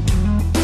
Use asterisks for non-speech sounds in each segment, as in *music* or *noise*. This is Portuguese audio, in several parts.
Bye.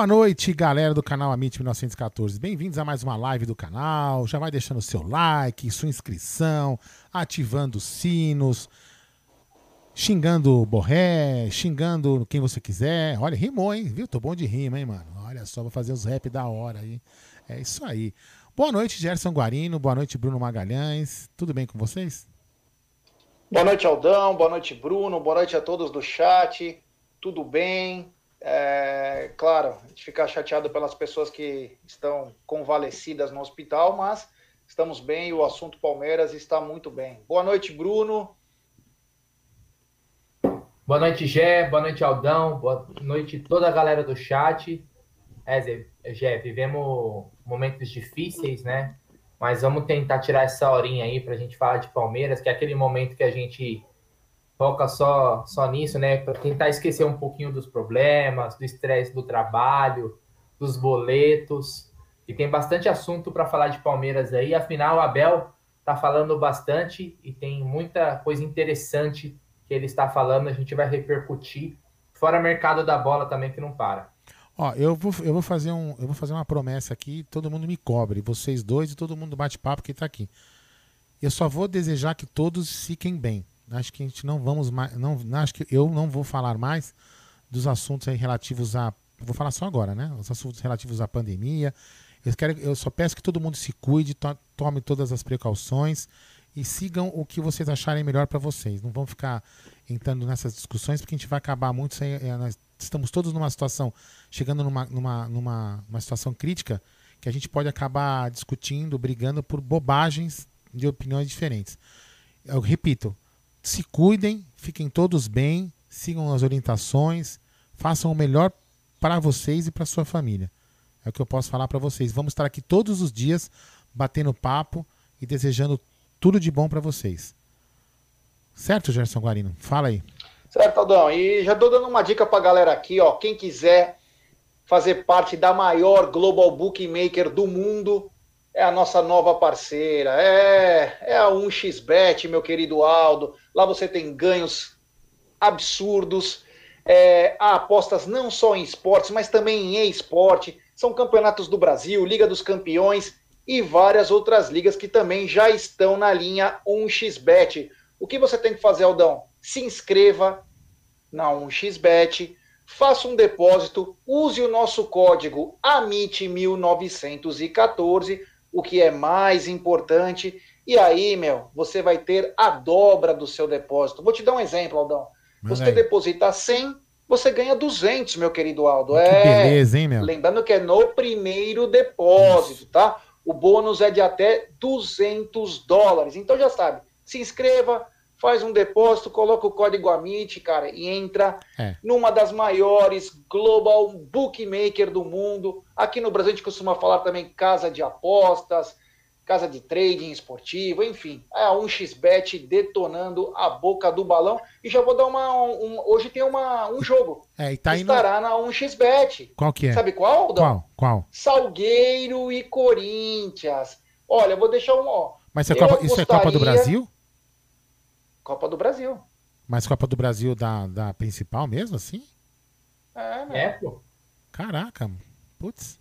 Boa noite, galera do canal Amit 1914. Bem-vindos a mais uma live do canal. Já vai deixando o seu like, sua inscrição, ativando os sinos, xingando o Borré, xingando quem você quiser. Olha, rimou, hein? Viu? Tô bom de rima, hein, mano? Olha só, vou fazer os rap da hora aí. É isso aí. Boa noite, Gerson Guarino. Boa noite, Bruno Magalhães. Tudo bem com vocês? Boa noite, Aldão. Boa noite, Bruno. Boa noite a todos do chat. Tudo bem? É, claro, a gente fica chateado pelas pessoas que estão convalescidas no hospital, mas estamos bem e o assunto Palmeiras está muito bem. Boa noite, Bruno. Boa noite, Gé. Boa noite, Aldão. Boa noite toda a galera do chat. É, Gé, vivemos momentos difíceis, né? Mas vamos tentar tirar essa horinha aí para a gente falar de Palmeiras, que é aquele momento que a gente foca só, só nisso, né? Para tentar esquecer um pouquinho dos problemas, do estresse do trabalho, dos boletos. E tem bastante assunto para falar de Palmeiras aí. Afinal, o Abel está falando bastante e tem muita coisa interessante que ele está falando. A gente vai repercutir. Fora mercado da bola também, que não para. Ó, eu vou, eu vou fazer um, eu vou fazer uma promessa aqui, todo mundo me cobre, vocês dois e todo mundo bate papo que está aqui. Eu só vou desejar que todos fiquem bem. Acho que a gente não vamos mais. Não, acho que eu não vou falar mais dos assuntos relativos a. Vou falar só agora, né? Os assuntos relativos à pandemia. Eu, quero, eu só peço que todo mundo se cuide, to, tome todas as precauções e sigam o que vocês acharem melhor para vocês. Não vão ficar entrando nessas discussões, porque a gente vai acabar muito. Sem, é, nós estamos todos numa situação, chegando numa, numa, numa uma situação crítica, que a gente pode acabar discutindo, brigando por bobagens de opiniões diferentes. Eu repito, se cuidem, fiquem todos bem, sigam as orientações, façam o melhor para vocês e para sua família. É o que eu posso falar para vocês. Vamos estar aqui todos os dias batendo papo e desejando tudo de bom para vocês. Certo, Gerson Guarino? Fala aí. Certo, Aldão. E já estou dando uma dica para a galera aqui, ó. Quem quiser fazer parte da maior global bookmaker do mundo, é a nossa nova parceira, é, é a 1xBet, meu querido Aldo. Lá você tem ganhos absurdos, é, há apostas não só em esportes, mas também em e-esporte. São campeonatos do Brasil, Liga dos Campeões e várias outras ligas que também já estão na linha 1xBet. O que você tem que fazer, Aldão? Se inscreva na 1xBet, faça um depósito, use o nosso código AMIT1914 o que é mais importante. E aí, meu, você vai ter a dobra do seu depósito. Vou te dar um exemplo, Aldão. Você deposita 100, você ganha 200, meu querido Aldo. Que é, beleza, hein, meu? Lembrando que é no primeiro depósito, tá? O bônus é de até 200 dólares. Então já sabe, se inscreva, faz um depósito, coloca o código AMIT, cara, e entra É. numa das maiores global bookmaker do mundo. Aqui no Brasil a gente costuma falar também casa de apostas, casa de trading esportivo, enfim. É a 1xBet detonando a boca do balão. E já vou dar uma. um- hoje tem uma, um jogo. É, e tá indo. estará na 1xBet. Qual que é? Sabe qual, Aldão? Qual? Qual? Salgueiro e Corinthians. Olha, vou deixar um. Ó, Mas isso é, Copa, isso é Copa do Brasil? Copa do Brasil. Mas Copa do Brasil da, da principal mesmo, assim? É, né? É, pô. Caraca, putz.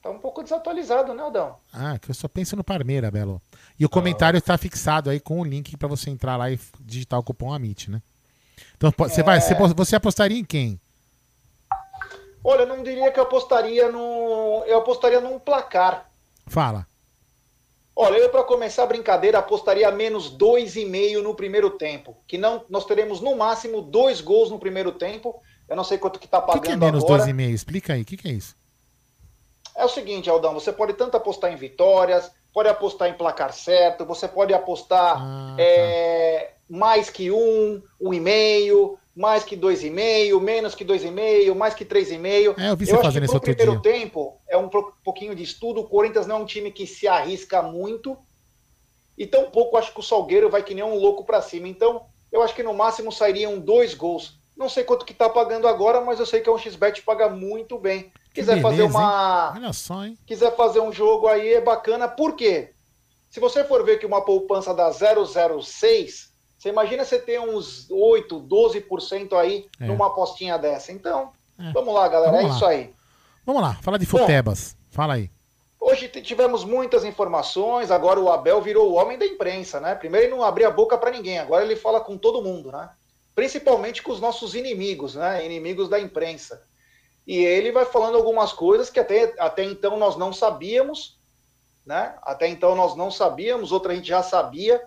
Tá um pouco desatualizado, né, Aldão? Ah, que eu só penso no Parmeira, Belo. E o comentário está fixado aí com o link pra você entrar lá e digitar o cupom AMIT, né? Então você vai, você, você apostaria em quem? Olha, eu não diria que eu apostaria no. Eu apostaria num placar. Fala. Olha, eu para começar a brincadeira apostaria menos 2,5 no primeiro tempo. Que não, nós teremos no máximo dois gols no primeiro tempo. Eu não sei quanto que tá pagando que, que é menos agora. 2,5? Explica aí, o que, que é isso? É o seguinte, Aldão, você pode tanto apostar em vitórias, pode apostar em placar certo, você pode apostar Ah, é, mais que um, um e meio, mais que dois e meio, menos que dois e meio, mais que três e meio. É, eu vi você Eu acho fazendo que isso outro primeiro dia. tempo é um pouquinho de estudo. O Corinthians não é um time que se arrisca muito. E tampouco acho que o Salgueiro vai que nem um louco para cima. Então, eu acho que no máximo sairiam dois gols. Não sei quanto que tá pagando agora, mas eu sei que é um XBet paga muito bem. Quiser fazer beleza, uma Olha só, hein? quiser fazer um jogo aí é bacana, por quê? Se você for ver que uma poupança dá 006, você imagina você ter uns 8, 12% aí É. numa apostinha dessa. Então, É. vamos lá, galera, Vamos é lá. isso aí. Vamos lá, fala de futebas. Fala aí. Hoje tivemos muitas informações, agora o Abel virou o homem da imprensa, né? Primeiro ele não abria a boca para ninguém, agora ele fala com todo mundo, né? Principalmente com os nossos inimigos, né? Inimigos da imprensa. E ele vai falando algumas coisas que até, até então nós não sabíamos, né? Até então nós não sabíamos, outra a gente já sabia.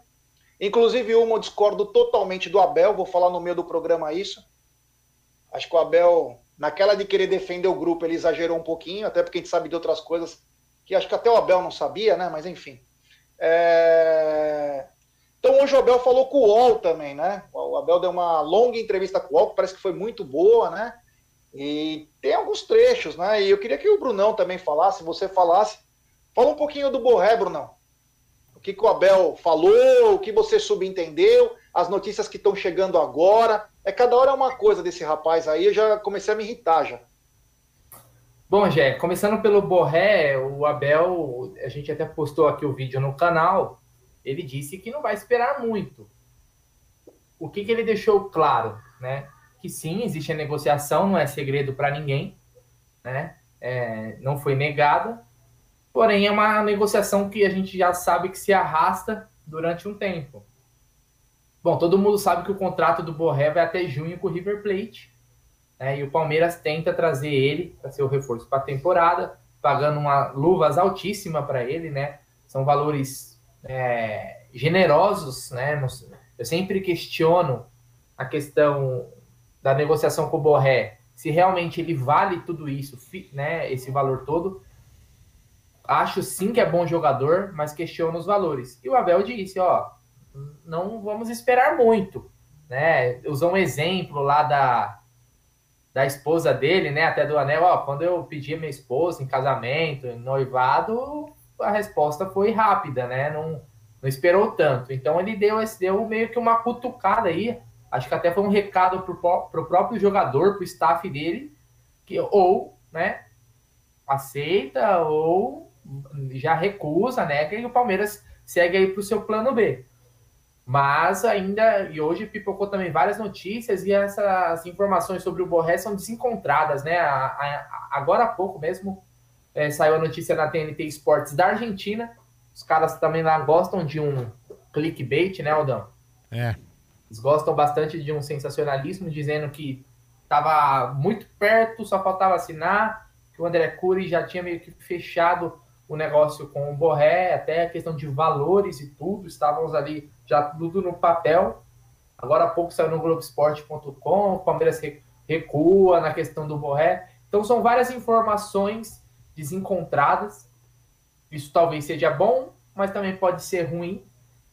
Inclusive uma eu discordo totalmente do Abel, vou falar no meio do programa isso. Acho que o Abel, naquela de querer defender o grupo, ele exagerou um pouquinho, até porque a gente sabe de outras coisas que acho que até o Abel não sabia, né? Mas enfim. É, Então hoje o Abel falou com o UOL também, né? O Abel deu uma longa entrevista com o UOL, que parece que foi muito boa, né? E tem alguns trechos, né? E eu queria que o Brunão também falasse, você falasse. Fala um pouquinho do Borré, Brunão. Que, que o Abel falou, o que você subentendeu, as notícias que estão chegando agora. É cada hora é uma coisa desse rapaz aí, eu já comecei a me irritar já. Bom, Jé, começando pelo Borré, o Abel, a gente até postou aqui o vídeo no canal, ele disse que não vai esperar muito. O que, que ele deixou claro, né? Que sim, existe a negociação, não é segredo para ninguém, né? É, não foi negada, porém é uma negociação que a gente já sabe que se arrasta durante um tempo. Bom, todo mundo sabe que o contrato do Borré vai até junho com o River Plate, né, e o Palmeiras tenta trazer ele para ser o reforço para a temporada, pagando uma luvas altíssima para ele, né? São valores é, generosos, né? Eu sempre questiono a questão da negociação com o Borré, se realmente ele vale tudo isso, né? Esse valor todo. Acho sim que é bom jogador, mas questiono os valores. E o Abel disse, ó, não vamos esperar muito, né? Usou um exemplo lá da da esposa dele, né? Até do anel, ó, quando eu pedi a minha esposa em casamento, em noivado, a resposta foi rápida, né? Não, não esperou tanto. Então ele deu, esse- deu meio que uma cutucada aí. Acho que até foi um recado pro, pro próprio jogador, pro staff dele, que ou, né, aceita ou já recusa, né? Que o Palmeiras segue aí pro seu plano B. Mas ainda, e hoje pipocou também várias notícias e essas informações sobre o Borré são desencontradas, né? A- a- agora há pouco mesmo eh, saiu a notícia na TNT Esportes da Argentina. Os caras também lá gostam de um clickbait, né, Aldão? É. Eles gostam bastante de um sensacionalismo, dizendo que estava muito perto, só faltava assinar, que o André Cury já tinha meio que fechado o negócio com o Borré, até a questão de valores e tudo, estávamos ali já tudo no papel. Agora há pouco saiu no Globoesporte.com, o Palmeiras re- recua na questão do Borré. Então são várias informações desencontradas. Isso talvez seja bom, mas também pode ser ruim,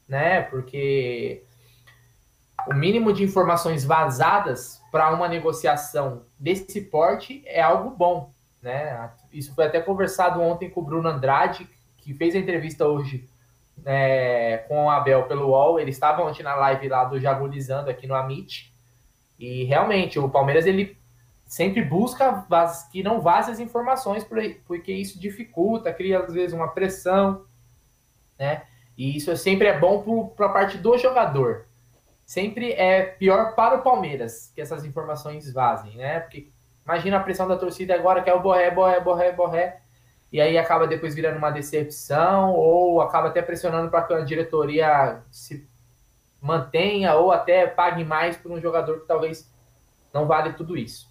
né? Porque o mínimo de informações vazadas para uma negociação desse porte é algo bom, né? Isso foi até conversado ontem com o Bruno Andrade, que fez a entrevista hoje é, com o Abel pelo UOL. Ele estava ontem na live lá do Jagulizando aqui no Amit. E realmente, o Palmeiras ele sempre busca que não vaze as informações, porque isso dificulta, cria às vezes uma pressão, né? E isso sempre é bom para a parte do jogador. Sempre é pior para o Palmeiras que essas informações vazem, né? Porque imagina a pressão da torcida agora que é o Borré, Borré, Borré, Borré e aí acaba depois virando uma decepção, ou acaba até pressionando para que a diretoria se mantenha, ou até pague mais por um jogador que talvez não vale tudo isso.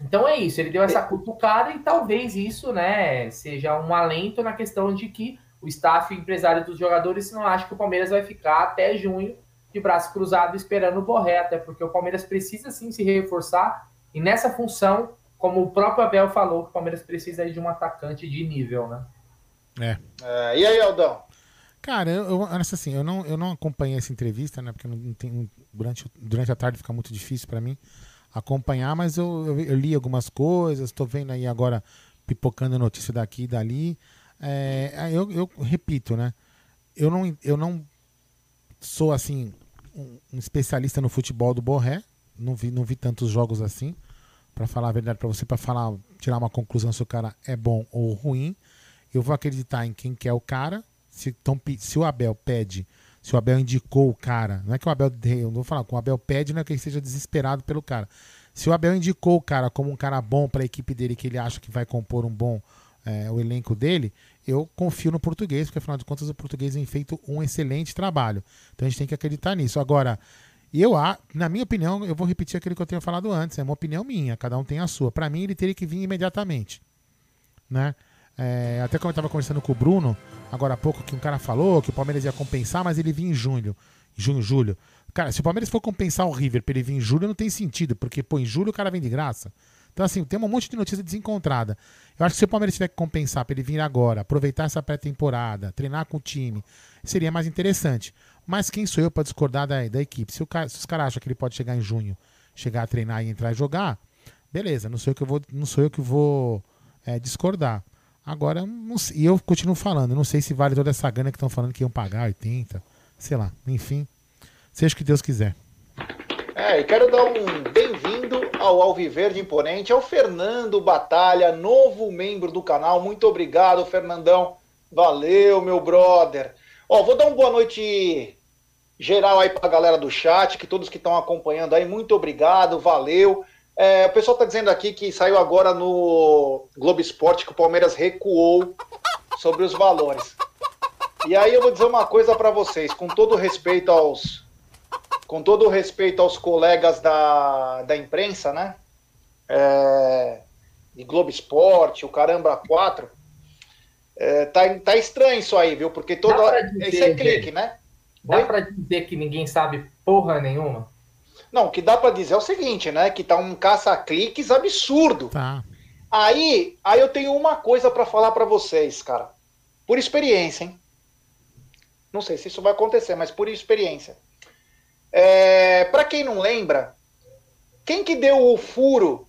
Então é isso, ele deu essa cutucada e talvez isso né, seja um alento na questão de que o staff empresário dos jogadores não acha que o Palmeiras vai ficar até junho de braço cruzado esperando o Borré, até porque o Palmeiras precisa sim se reforçar e nessa função como o próprio Abel falou, que o Palmeiras precisa de um atacante de nível, né? É. é e aí, Aldão? Cara, eu, eu, assim, eu não, eu não acompanhei essa entrevista, né? Porque não tem, durante, durante a tarde fica muito difícil para mim acompanhar, mas eu, eu, eu, li algumas coisas, estou vendo aí agora pipocando notícia daqui e dali. É, eu, eu repito, né? Eu não, eu não sou assim um, um especialista no futebol do Borré, não vi, não vi tantos jogos assim para falar a verdade para você, para falar, tirar uma conclusão se o cara é bom ou ruim. Eu vou acreditar em quem quer o cara. Se, então, se o Abel pede, se o Abel indicou o cara, não é que o Abel, eu não vou falar, com o Abel pede não é que ele seja desesperado pelo cara. Se o Abel indicou o cara como um cara bom para a equipe dele, que ele acha que vai compor um bom é, o elenco dele, eu confio no português, porque afinal de contas o português tem feito um excelente trabalho. Então a gente tem que acreditar nisso. Agora, e eu, na minha opinião, eu vou repetir aquilo que eu tenho falado antes, é uma opinião minha, cada um tem a sua. Para mim, ele teria que vir imediatamente. Né? É, até como eu estava conversando com o Bruno, agora há pouco, que um cara falou que o Palmeiras ia compensar, mas ele vinha em junho. Junho, julho. Cara, se o Palmeiras for compensar o River para ele vir em julho, não tem sentido, porque, pô, em julho o cara vem de graça. Então, assim, tem um monte de notícia desencontrada. Eu acho que se o Palmeiras tiver que compensar para ele vir agora, aproveitar essa pré-temporada, treinar com o time, seria mais interessante. Mas quem sou eu para discordar da, da equipe? Se, cara, se os caras acham que ele pode chegar em junho, chegar a treinar e entrar e jogar, beleza, não sou eu que vou, não sou eu que vou é, discordar. Agora, e eu continuo falando, não sei se vale toda essa grana que estão falando que iam pagar 80, sei lá, enfim. Seja o que Deus quiser. É, e quero dar um bem-vindo ao Alviverde Imponente, ao Fernando Batalha, novo membro do canal. Muito obrigado, Fernandão. Valeu, meu brother. Ó, vou dar uma boa noite geral aí para a galera do chat, que todos que estão acompanhando aí, muito obrigado, valeu. É, o pessoal está dizendo aqui que saiu agora no Globo Esporte que o Palmeiras recuou sobre os valores. E aí eu vou dizer uma coisa para vocês, com todo respeito aos com todo respeito aos colegas da, da imprensa, né? É, de Globo Esporte, o Caramba 4, é, tá, tá estranho isso aí, viu? Porque toda. Dizer, Esse é clique, né? Dá para dizer que ninguém sabe porra nenhuma? Não, o que dá para dizer é o seguinte, né? Que tá um caça-cliques absurdo. Tá. Aí, aí eu tenho uma coisa para falar para vocês, cara. Por experiência, hein? Não sei se isso vai acontecer, mas por experiência. É, para quem não lembra, quem que deu o furo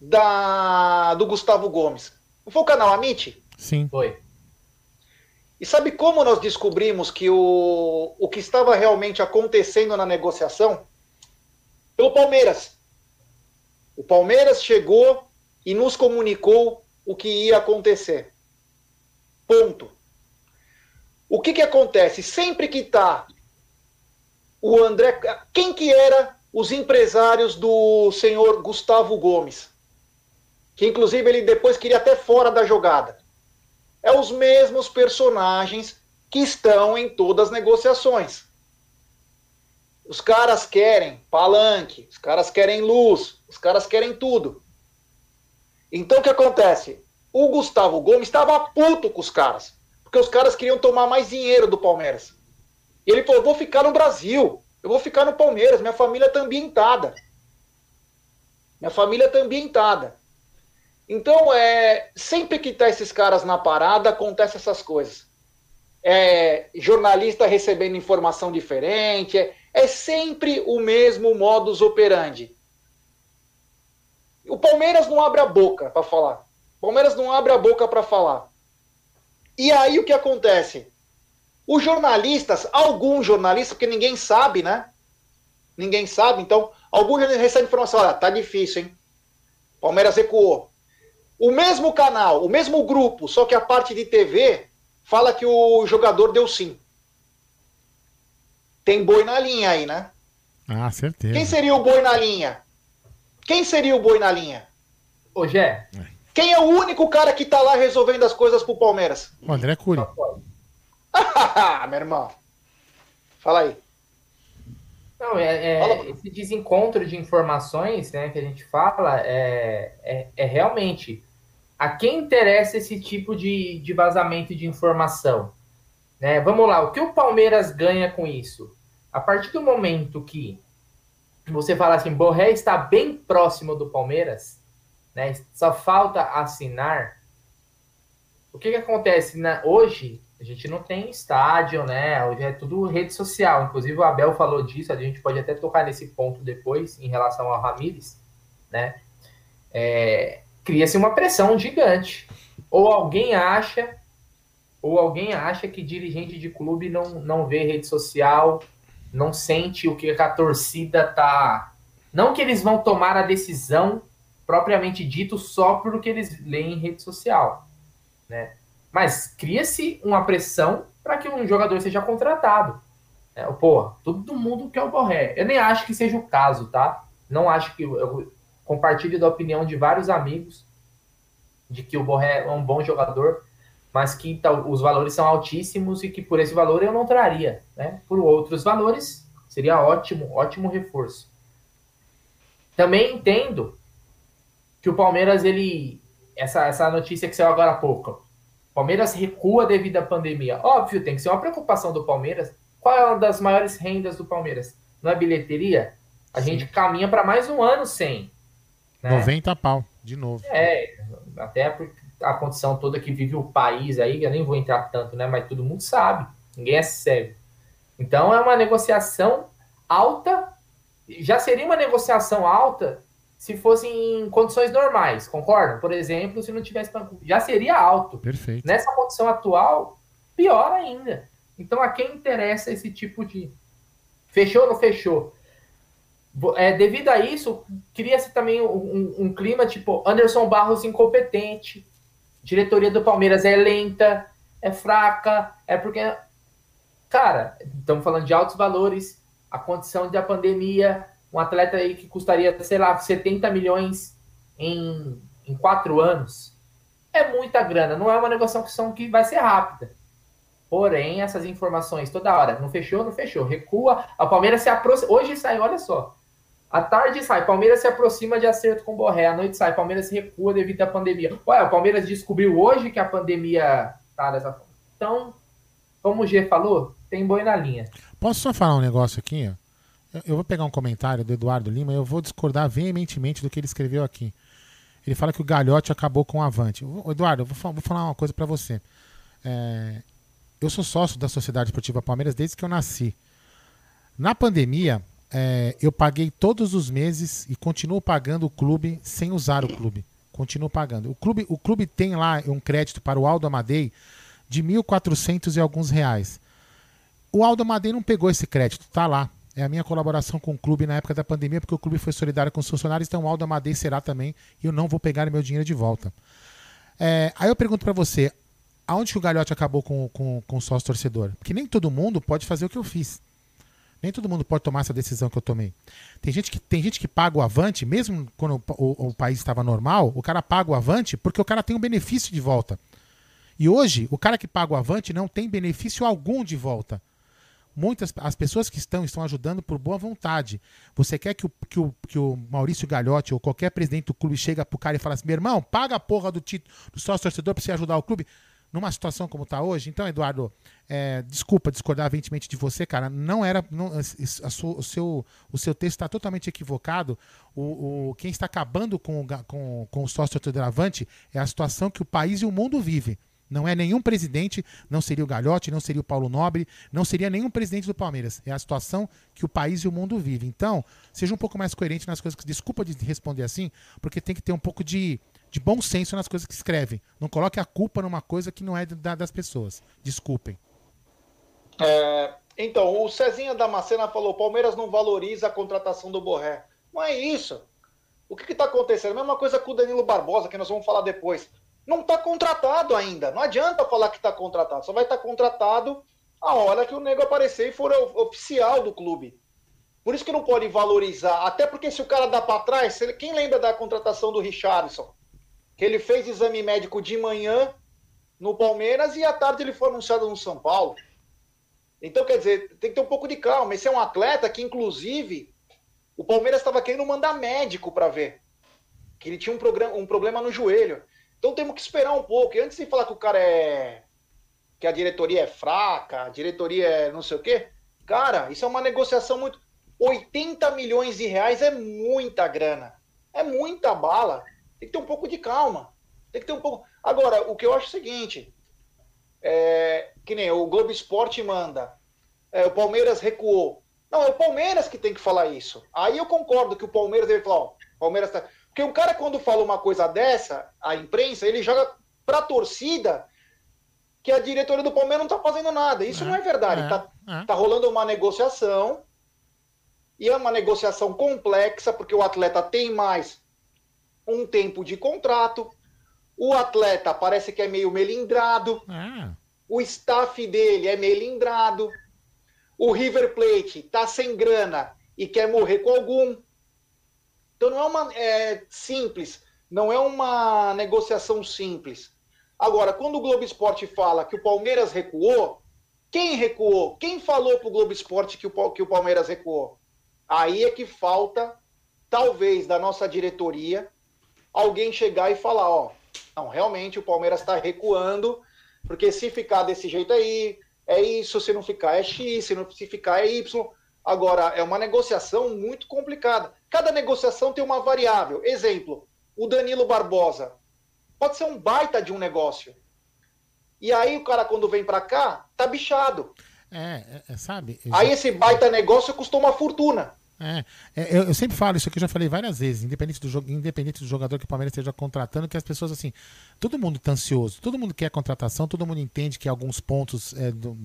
da do Gustavo Gomes? Não foi o canal Amit? Sim. Foi. E sabe como nós descobrimos que o, o que estava realmente acontecendo na negociação? Pelo Palmeiras. O Palmeiras chegou e nos comunicou o que ia acontecer. Ponto. O que, que acontece? Sempre que está o André. Quem que era os empresários do senhor Gustavo Gomes? Que inclusive ele depois queria até fora da jogada é os mesmos personagens que estão em todas as negociações. Os caras querem palanque, os caras querem luz, os caras querem tudo. Então o que acontece? O Gustavo Gomes estava puto com os caras, porque os caras queriam tomar mais dinheiro do Palmeiras. E ele falou: vou ficar no Brasil, eu vou ficar no Palmeiras, minha família está ambientada. Minha família está ambientada. Então, é, sempre que tá esses caras na parada, acontece essas coisas. É, jornalista recebendo informação diferente, é, é sempre o mesmo modus operandi. O Palmeiras não abre a boca para falar. O Palmeiras não abre a boca para falar. E aí o que acontece? Os jornalistas, alguns jornalistas, porque ninguém sabe, né? Ninguém sabe, então, alguns recebem informação, olha, tá difícil, hein? Palmeiras recuou. O mesmo canal, o mesmo grupo, só que a parte de TV fala que o jogador deu sim. Tem boi na linha aí, né? Ah, certeza. Quem seria o boi na linha? Quem seria o boi na linha? Ô, Gé. Quem é o único cara que tá lá resolvendo as coisas pro Palmeiras? O André Cury. *laughs* Meu irmão. Fala aí. Não, é, é esse desencontro de informações né, que a gente fala é, é, é, realmente a quem interessa esse tipo de, de vazamento de informação. Né? Vamos lá, o que o Palmeiras ganha com isso? A partir do momento que você fala assim, Borré está bem próximo do Palmeiras, né? só falta assinar. O que, que acontece? Na, hoje, a gente não tem estádio, né? Hoje é tudo rede social. Inclusive o Abel falou disso, a gente pode até tocar nesse ponto depois em relação ao Ramires, né? É, Cria-se uma pressão gigante. Ou alguém acha, ou alguém acha que dirigente de clube não, não vê rede social, não sente o que a torcida tá. Não que eles vão tomar a decisão propriamente dito só porque eles leem em rede social, né? Mas cria-se uma pressão para que um jogador seja contratado. É, pô, todo mundo quer o Borré. Eu nem acho que seja o caso, tá? Não acho que. Eu compartilho da opinião de vários amigos de que o Borré é um bom jogador, mas que os valores são altíssimos e que por esse valor eu não traria. Né? Por outros valores, seria ótimo, ótimo reforço. Também entendo que o Palmeiras, ele. Essa, essa notícia que saiu agora há pouco Palmeiras recua devido à pandemia. Óbvio, tem que ser uma preocupação do Palmeiras. Qual é uma das maiores rendas do Palmeiras? Não é bilheteria? A Sim. gente caminha para mais um ano sem. Né? 90 pau, de novo. É, até a condição toda que vive o país aí, eu nem vou entrar tanto, né? Mas todo mundo sabe, ninguém é cego. Então é uma negociação alta. Já seria uma negociação alta se fosse em condições normais, concorda? Por exemplo, se não tivesse já seria alto. Perfeito. Nessa condição atual, pior ainda. Então, a quem interessa esse tipo de fechou ou não fechou? É, devido a isso, cria-se também um, um, clima tipo Anderson Barros incompetente, diretoria do Palmeiras é lenta, é fraca, é porque, cara, estamos falando de altos valores, a condição da pandemia, um atleta aí que custaria, sei lá, 70 milhões em, em quatro anos. É muita grana, não é uma negociação que vai ser rápida. Porém, essas informações toda hora, não fechou, não fechou, recua, a Palmeiras se aproxima. Hoje sai, olha só. À tarde sai, Palmeiras se aproxima de acerto com Borré. À noite sai, Palmeiras recua devido à pandemia. Olha, o Palmeiras descobriu hoje que a pandemia tá dessa forma. Então, como o G falou, tem boi na linha. Posso só falar um negócio aqui? Ó? Eu vou pegar um comentário do Eduardo Lima e eu vou discordar veementemente do que ele escreveu aqui. Ele fala que o Galhote acabou com o Avante. Eduardo, eu vou, falar uma coisa para você. É, eu sou sócio da Sociedade Esportiva Palmeiras desde que eu nasci. Na pandemia, é, eu paguei todos os meses e continuo pagando o clube sem usar o clube. Continuo pagando. O clube, o clube tem lá um crédito para o Aldo Amadei de 1.400 e alguns reais. O Aldo Amadei não pegou esse crédito, tá lá é a minha colaboração com o clube na época da pandemia, porque o clube foi solidário com os funcionários, então o Aldo Amadei será também, e eu não vou pegar meu dinheiro de volta. É, aí eu pergunto para você, aonde que o Galhote acabou com, com, com o sócio torcedor? Porque nem todo mundo pode fazer o que eu fiz. Nem todo mundo pode tomar essa decisão que eu tomei. Tem gente que, tem gente que paga o avante, mesmo quando o, o, o país estava normal, o cara paga o avante porque o cara tem um benefício de volta. E hoje, o cara que paga o avante não tem benefício algum de volta muitas as pessoas que estão estão ajudando por boa vontade. Você quer que o, que o, que o Maurício Galhotti ou qualquer presidente do clube chega pro cara e fala assim: meu irmão, paga a porra do, título, do sócio torcedor pra você ajudar o clube? numa situação como está hoje. Então, Eduardo, é, desculpa discordar veementemente de você, cara. Não era. Não, sua, o, seu, o seu texto está totalmente equivocado. O, o, quem está acabando com, com, com o sócio autodravante é a situação que o país e o mundo vive. Não é nenhum presidente, não seria o Galhote, não seria o Paulo Nobre, não seria nenhum presidente do Palmeiras. É a situação que o país e o mundo vive. Então, seja um pouco mais coerente nas coisas que. Desculpa de responder assim, porque tem que ter um pouco de de bom senso nas coisas que escreve. Não coloque a culpa numa coisa que não é da, das pessoas. Desculpem. É, então, o Cezinha Damascena falou: Palmeiras não valoriza a contratação do Borré. Não é isso. O que está acontecendo? A mesma coisa com o Danilo Barbosa, que nós vamos falar depois. Não está contratado ainda. Não adianta falar que está contratado. Só vai estar tá contratado a hora que o nego aparecer e for oficial do clube. Por isso que não pode valorizar. Até porque se o cara dá para trás, quem lembra da contratação do Richardson? que ele fez exame médico de manhã no Palmeiras e à tarde ele foi anunciado no São Paulo. Então, quer dizer, tem que ter um pouco de calma. Esse é um atleta que, inclusive, o Palmeiras estava querendo mandar médico para ver. Que ele tinha um, um problema no joelho. Então temos que esperar um pouco. E antes de falar que o cara é. que a diretoria é fraca, a diretoria é não sei o quê. Cara, isso é uma negociação muito. 80 milhões de reais é muita grana. É muita bala. Tem que ter um pouco de calma. Tem que ter um pouco. Agora, o que eu acho é o seguinte: é, que nem o Globo Esporte manda, é, o Palmeiras recuou. Não, é o Palmeiras que tem que falar isso. Aí eu concordo que o Palmeiras deve falar, ó, Palmeiras tá. Porque um cara, quando fala uma coisa dessa, a imprensa, ele joga pra torcida que a diretoria do Palmeiras não tá fazendo nada. Isso é, não é verdade. É, tá, é. tá rolando uma negociação. E é uma negociação complexa, porque o atleta tem mais um tempo de contrato. O atleta parece que é meio melindrado. Ah. O staff dele é melindrado. O River Plate tá sem grana e quer morrer com algum. Não é uma é, simples, não é uma negociação simples. Agora, quando o Globo Esporte fala que o Palmeiras recuou, quem recuou? Quem falou para o Globo Esporte que o, que o Palmeiras recuou? Aí é que falta, talvez, da nossa diretoria, alguém chegar e falar, ó, não, realmente o Palmeiras está recuando, porque se ficar desse jeito aí, é isso, se não ficar é X, se não se ficar é Y. Agora, é uma negociação muito complicada. Cada negociação tem uma variável. Exemplo, o Danilo Barbosa. Pode ser um baita de um negócio. E aí o cara, quando vem para cá, tá bichado. É, é, é sabe? Aí esse baita negócio custou uma fortuna. É, é, eu, eu, sempre falo isso aqui, eu já falei várias vezes, independente do, jogo, independente do jogador que o Palmeiras esteja contratando, que as pessoas, assim, todo mundo está ansioso, todo mundo quer contratação, todo mundo entende que alguns pontos, é, do,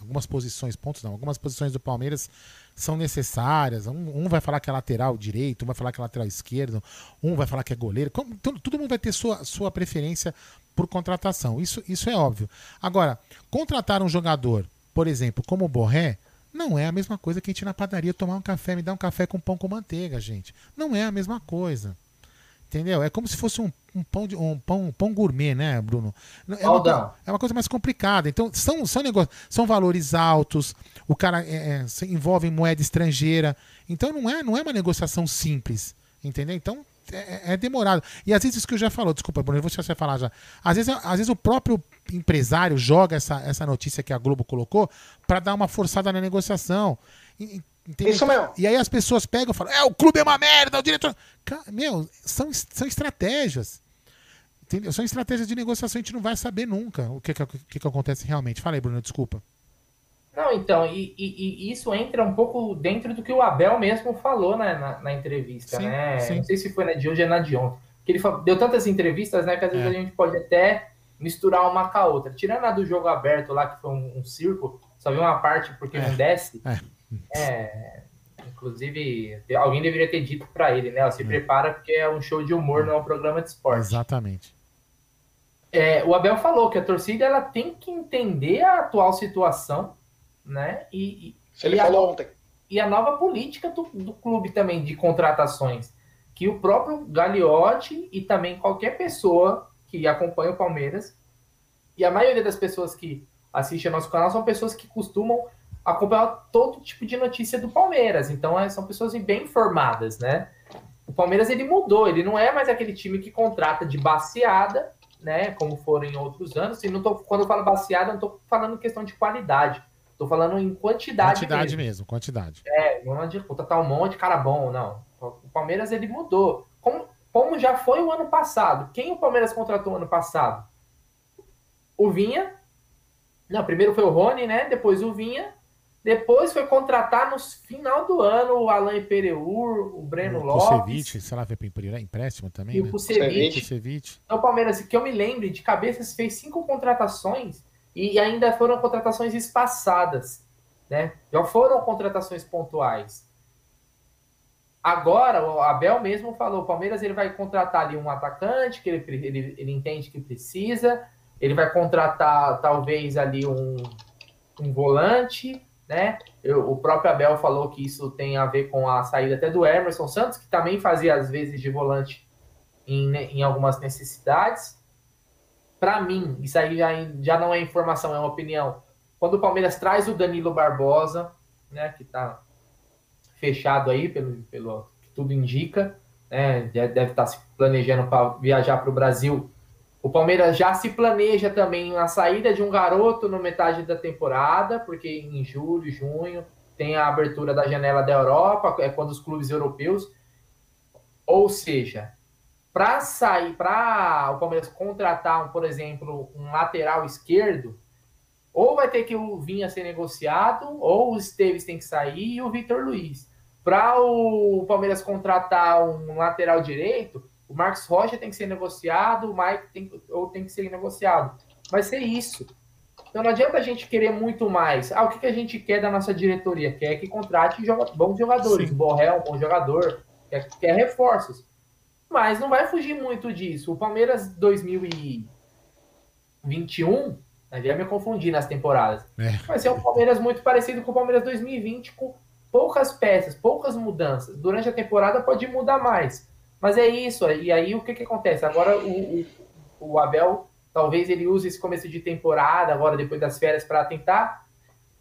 algumas posições, pontos não, algumas posições do Palmeiras são necessárias. Um, um, vai falar que é lateral direito, um vai falar que é lateral esquerdo, um vai falar que é goleiro. Como, todo, todo mundo vai ter sua, sua preferência por contratação, isso, isso é óbvio. Agora, contratar um jogador, por exemplo, como o Borré, não é a mesma coisa que a gente ir na padaria tomar um café, me dar um café com pão com manteiga, gente. Não é a mesma coisa. Entendeu? É como se fosse um, um pão de um pão, um pão gourmet, né, Bruno? É uma, coisa, é uma coisa mais complicada. Então, são, são negócios, são valores altos, o cara é, é, se envolve em moeda estrangeira. Então não é, não é uma negociação simples. Entendeu? Então, é, é, demorado. E às vezes isso que eu já falou, desculpa, Bruno, vou deixar você falar já. Às vezes, às vezes o próprio empresário joga essa, essa notícia que a Globo colocou para dar uma forçada na negociação. Entendeu? Isso mesmo. E aí as pessoas pegam e falam: é, o clube é uma merda, o diretor. Meu, são, são estratégias. Entendeu? São estratégias de negociação, a gente não vai saber nunca o que, que, que, que acontece realmente. Fala aí, Bruno, desculpa. Não, então, e, e, e, isso entra um pouco dentro do que o Abel mesmo falou né, na, na entrevista, sim, né? Sim. Não sei se foi na de hoje ou na de ontem. Que ele falou, deu tantas entrevistas, né, que às vezes é. a gente pode até misturar uma com a outra. Tirando a do jogo aberto lá, que foi um, um circo, só vi uma parte porque é. não desce. É. é. inclusive, alguém deveria ter dito para ele, né? Ela se é. prepara porque é um show de humor, não é um programa de esporte. Exatamente. É, o Abel falou que a torcida ela tem que entender a atual situação né? E, e ele falou a, ontem. E a nova política do, do clube também de contratações, que o próprio Gagliotti e também qualquer pessoa que acompanha o Palmeiras, e a maioria das pessoas que assistem ao nosso canal são pessoas que costumam acompanhar todo tipo de notícia do Palmeiras, então é, são pessoas bem informadas, né? O Palmeiras ele mudou, ele não é mais aquele time que contrata de baseada, né? Como foram em outros anos. E não tô, quando eu falo baseado, não estou falando questão de qualidade. Estou falando em quantidade. Quantidade mesmo, mesmo quantidade. É, não adianta contratar um monte de cara bom, não. O Palmeiras ele mudou. Como, como já foi o ano passado. Quem o Palmeiras contratou ano passado? O Vinha. Não, primeiro foi o Rony, né? Depois o Vinha. Depois foi contratar no final do ano o Alain Pereur, o Breno o Lopes. O Kusevich, sei lá, foi empréstimo também, e né? o Kusevich. Então o Palmeiras, que eu me lembre, de cabeça fez cinco contratações e ainda foram contratações espaçadas, né? Já foram contratações pontuais. Agora, o Abel mesmo falou, o Palmeiras ele vai contratar ali um atacante que ele, ele, ele entende que precisa, ele vai contratar talvez ali um, um volante, né? Eu, o próprio Abel falou que isso tem a ver com a saída até do Emerson Santos, que também fazia às vezes de volante em, em algumas necessidades. Para mim, isso aí já, já não é informação, é uma opinião. Quando o Palmeiras traz o Danilo Barbosa, né, que está fechado aí, pelo, pelo que tudo indica, né, deve estar tá se planejando para viajar para o Brasil o Palmeiras já se planeja também a saída de um garoto no metade da temporada, porque em julho, junho tem a abertura da janela da Europa, é quando os clubes europeus. Ou seja, para sair, para o Palmeiras contratar, um, por exemplo, um lateral esquerdo, ou vai ter que o Vinha ser negociado, ou o Esteves tem que sair e o Vitor Luiz. Para o Palmeiras contratar um lateral direito, o Marcos Rocha tem que ser negociado, o Mike tem, ou tem que ser negociado. Vai ser isso. Então não adianta a gente querer muito mais. Ah, o que, que a gente quer da nossa diretoria? Quer que contrate joga bons jogadores. Sim. Borré é um bom jogador, quer, quer reforços. Mas não vai fugir muito disso. O Palmeiras 2021, já me confundi nas temporadas. É. Vai ser um Palmeiras muito parecido com o Palmeiras 2020, com poucas peças, poucas mudanças. Durante a temporada pode mudar mais. Mas é isso, e aí o que, que acontece? Agora o, o, o Abel, talvez ele use esse começo de temporada, agora depois das férias, para tentar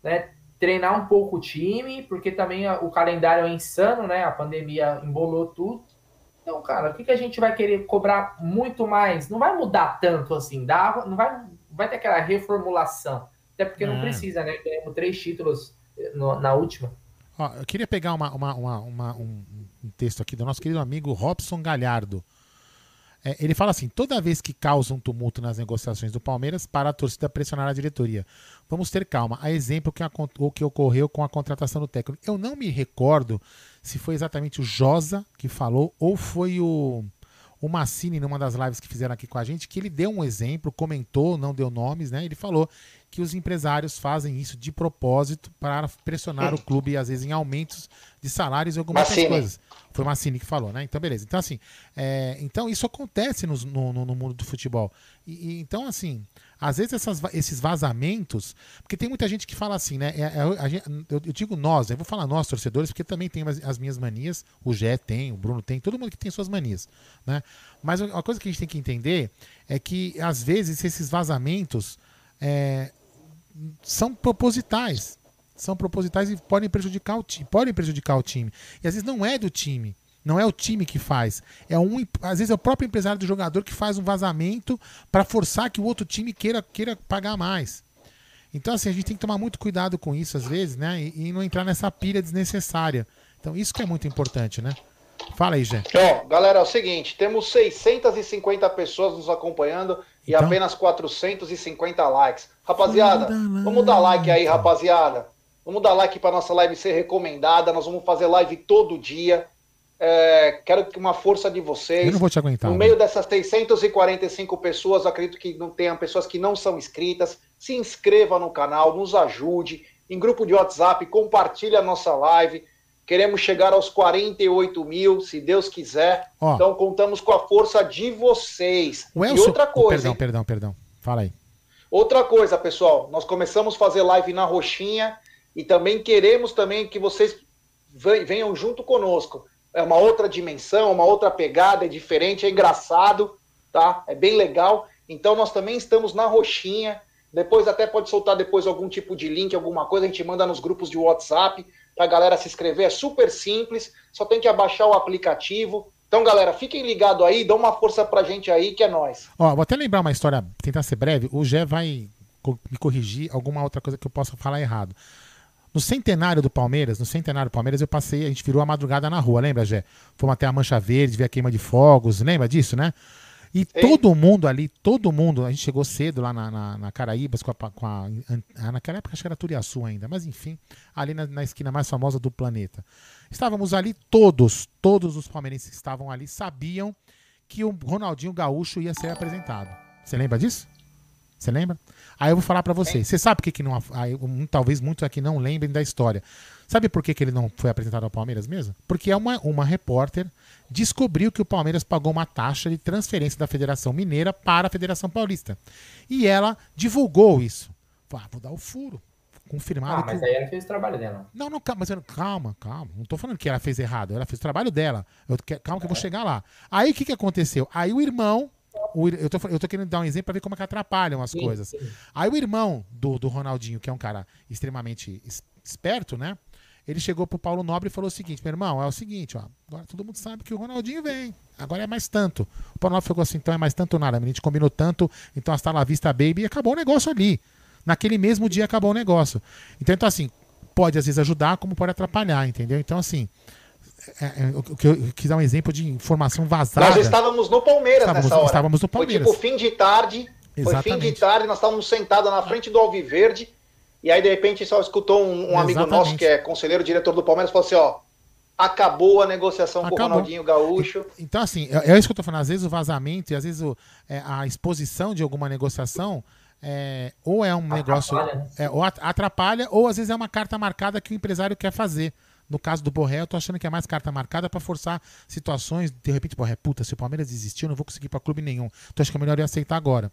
né, treinar um pouco o time, porque também o calendário é insano, né? A pandemia embolou tudo. Então, cara, o que, que a gente vai querer cobrar muito mais? Não vai mudar tanto assim, dá, não vai, vai ter aquela reformulação. Até porque não é. precisa, né? Ganhamos três títulos no, na última. Ó, eu queria pegar uma, uma, uma, uma um, um, texto aqui do nosso querido amigo Robson Galhardo. É, ele fala assim: toda vez que causa um tumulto nas negociações do Palmeiras, para a torcida pressionar a diretoria. Vamos ter calma. A exemplo que, a, o que ocorreu com a contratação do técnico. Eu não me recordo se foi exatamente o Josa que falou ou foi o, o Massini, numa das lives que fizeram aqui com a gente, que ele deu um exemplo, comentou, não deu nomes, né? Ele falou que os empresários fazem isso de propósito para pressionar o clube, às vezes, em aumentos de salários e algumas outras coisas. Foi o Massini que falou, né? Então, beleza. Então, assim, é, então isso acontece no, no, no, mundo do futebol. E, e, então, assim, às vezes essas, esses vazamentos, porque tem muita gente que fala assim, né? É, é, eu, eu, digo nós, eu vou falar nós, torcedores, porque também tem as, as, minhas manias, o Gé tem, o Bruno tem, todo mundo que tem suas manias, né? Mas uma coisa que a gente tem que entender é que, às vezes, esses vazamentos. É, são propositais. São propositais e podem prejudicar o time. Podem prejudicar o time. E às vezes não é do time. Não é o time que faz. É um, às vezes é o próprio empresário do jogador que faz um vazamento para forçar que o outro time queira, queira pagar mais. Então, assim, a gente tem que tomar muito cuidado com isso, às vezes, né? E, e não entrar nessa pilha desnecessária. Então, isso que é muito importante, né? Fala aí, Jé. Ó, galera, é o seguinte: temos 650 pessoas nos acompanhando e então... apenas 450 likes. Rapaziada, vamos dar like aí, rapaziada. Vamos dar like para nossa live ser recomendada. Nós vamos fazer live todo dia. É, quero uma força de vocês. Eu não vou te aguentar. No meio dessas 645 pessoas, acredito que não tenham pessoas que não são inscritas. Se inscreva no canal, nos ajude. Em grupo de WhatsApp, compartilhe a nossa live. Queremos chegar aos 48 mil, se Deus quiser. Ó, então contamos com a força de vocês. e outra coisa. Perdão, perdão, perdão. Fala aí. Outra coisa, pessoal, nós começamos a fazer live na roxinha e também queremos também que vocês venham junto conosco. É uma outra dimensão, uma outra pegada, é diferente, é engraçado, tá? É bem legal. Então nós também estamos na roxinha. Depois até pode soltar depois algum tipo de link, alguma coisa, a gente manda nos grupos de WhatsApp para a galera se inscrever. É super simples, só tem que abaixar o aplicativo, Então, galera, fiquem ligados aí, dão uma força pra gente aí, que é nós. Ó, vou até lembrar uma história, tentar ser breve. O Gé vai me corrigir alguma outra coisa que eu possa falar errado. No centenário do Palmeiras, no centenário do Palmeiras, eu passei, a gente virou a madrugada na rua, lembra, Gé? Fomos até a Mancha Verde, ver a queima de fogos, lembra disso, né? E todo mundo ali, todo mundo, a gente chegou cedo lá na, na, na Caraíbas com a, com a, a, Naquela época acho que era Turiaçu ainda, mas enfim, ali na, na, esquina mais famosa do planeta. Estávamos ali todos, todos os palmeirenses que estavam ali sabiam que o Ronaldinho Gaúcho ia ser apresentado. Você lembra disso? Você lembra? Aí eu vou falar para vocês. Você sabe por que, que não. Aí, talvez muitos aqui não lembrem da história. Sabe por que, que ele não foi apresentado ao Palmeiras mesmo? Porque é uma, uma repórter descobriu que o Palmeiras pagou uma taxa de transferência da Federação Mineira para a Federação Paulista. E ela divulgou isso. Ah, vou dar o furo. Confirmado. Ah, mas que... aí ela fez o trabalho dela. Não, não, calma, mas eu... calma, calma. Não tô falando que ela fez errado. Ela fez o trabalho dela. Eu... Calma que eu vou chegar lá. Aí o que, que aconteceu? Aí o irmão. O... Eu, tô, eu tô querendo dar um exemplo para ver como é que atrapalham as sim, coisas. Sim. Aí o irmão do, do Ronaldinho, que é um cara extremamente esperto, né? Ele chegou pro Paulo Nobre e falou o seguinte: meu irmão, é o seguinte, ó. Agora todo mundo sabe que o Ronaldinho vem. Agora é mais tanto. O Paulo Nobre falou assim: então é mais tanto nada. A gente combinou tanto, então hasta lá vista, baby, e acabou o negócio ali. Naquele mesmo dia acabou o negócio. Então, então assim, pode às vezes ajudar, como pode atrapalhar, entendeu? Então, assim. É, é, eu, eu, quis dar um exemplo de informação vazada. Nós estávamos no Palmeiras estávamos, nessa hora. Estávamos no Palmeiras. Foi tipo fim de tarde. Exatamente. Foi fim de tarde, nós estávamos sentados na frente do Alviverde e aí, de repente, só escutou um, um amigo nosso, que é conselheiro diretor do Palmeiras, falou assim: ó, acabou a negociação acabou. com o Ronaldinho Gaúcho. Então, assim, é, é, isso que eu tô falando. Às vezes o vazamento e às vezes o, é, a exposição de alguma negociação é, ou é um atrapalha, negócio. Né? É, ou atrapalha, ou às vezes é uma carta marcada que o empresário quer fazer. No caso do Borré, eu tô achando que é mais carta marcada para forçar situações. De repente, Borré, puta, se o Palmeiras desistir, eu não vou conseguir para clube nenhum. Então acho que é melhor eu aceitar agora.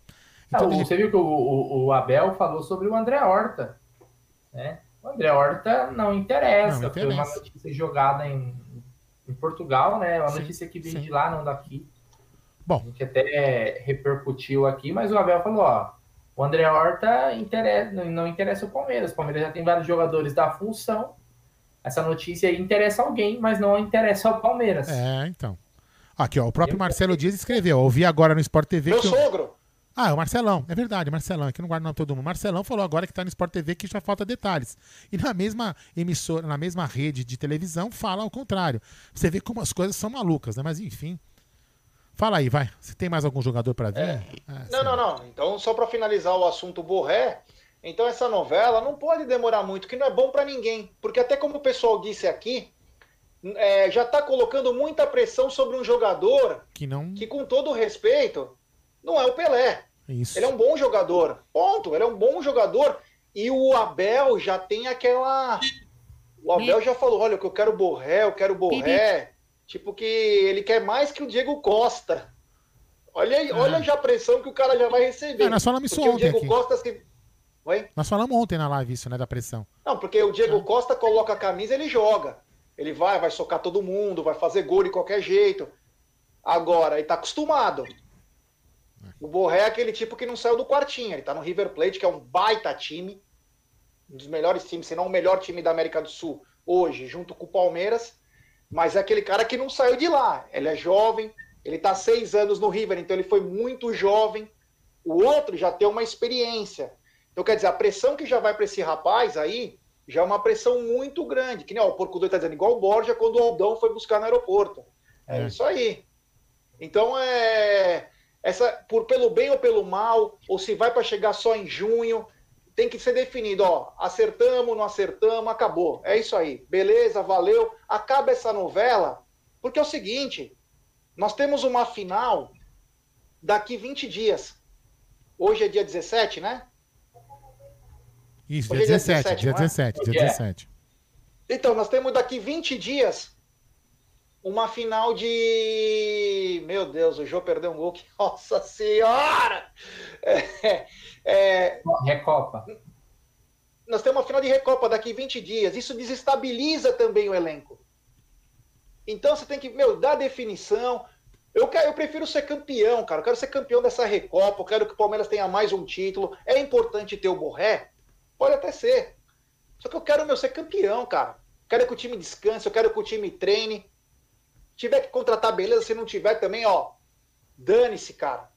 Então, não, você viu que o, o, o, Abel falou sobre o André Horta. Né? O André Horta não interessa. Não interessa. Foi uma notícia jogada em, em Portugal, né? Uma sim, notícia que vem sim. de lá, não daqui. Bom. A gente até repercutiu aqui, mas o Abel falou, ó. O André Horta interessa, não interessa o Palmeiras. O Palmeiras já tem vários jogadores da função. Essa notícia interessa alguém, mas não interessa ao Palmeiras. É, então. Aqui, ó, o próprio Marcelo Dias escreveu. Ouvi agora no Sport TV. Meu que sogro! Ah, é o Marcelão, é verdade, Marcelão, é que não guarda nome todo mundo. Marcelão falou agora que tá no Sport TV que já falta detalhes. E na mesma emissora, na mesma rede de televisão, fala ao contrário. Você vê como as coisas são malucas, né? Mas enfim. Fala aí, vai. Você tem mais algum jogador para vir? É. Ah, não, não, não. Então, só para finalizar o assunto Borré, então essa novela não pode demorar muito, que não é bom para ninguém. Porque até como o pessoal disse aqui, é, já está colocando muita pressão sobre um jogador que, não... que com todo respeito, não é o Pelé. Isso. Ele é um bom jogador. Ponto. Ele é um bom jogador. E o Abel já tem aquela. O Abel já falou: olha, que eu quero Borré, eu quero Borré. Tipo que ele quer mais que o Diego Costa. Olha, aí, olha já a pressão que o cara já vai receber. É, nós falamos isso ontem. O Diego aqui. Costa. Que... Oi? Nós falamos ontem na live isso, né? Da pressão. Não, porque o Diego. Costa coloca a camisa ele joga. Ele vai, vai socar todo mundo, vai fazer gol de qualquer jeito. Agora, ele tá acostumado. O Borré é aquele tipo que não saiu do quartinho. Ele tá no River Plate, que é um baita time. Um dos melhores times, se não o melhor time da América do Sul hoje, junto com o Palmeiras. Mas é aquele cara que não saiu de lá. Ele é jovem, ele tá seis anos no River, então ele foi muito jovem. O outro já tem uma experiência. Então, quer dizer, a pressão que já vai para esse rapaz aí já é uma pressão muito grande. Que nem ó, o Porco Doido tá dizendo, igual o Borja quando o Aldão foi buscar no aeroporto. É, é. isso aí. Então, é essa por pelo bem ou pelo mal, ou se vai para chegar só em junho, tem que ser definido, ó, acertamos, não acertamos, acabou. É isso aí. Beleza, valeu. Acaba essa novela, porque é o seguinte, nós temos uma final daqui 20 dias. Hoje é dia 17, né? Isso, dia 17, é dia 17, dia 17. Então, nós temos daqui 20 dias uma final de. Meu Deus, o Jô perdeu um gol. Que... Nossa Senhora! É, é... Recopa. Nós temos uma final de Recopa daqui 20 dias. Isso desestabiliza também o elenco. Então você tem que, meu, dar definição. Eu, quero, eu prefiro ser campeão, cara. Eu quero ser campeão dessa Recopa. Eu quero que o Palmeiras tenha mais um título. É importante ter o Borré? Pode até ser. Só que eu quero, meu, ser campeão, cara. Quero que o time descanse, eu quero que o time treine. Tiver que contratar, beleza. Se não tiver também, ó, dane-se, cara.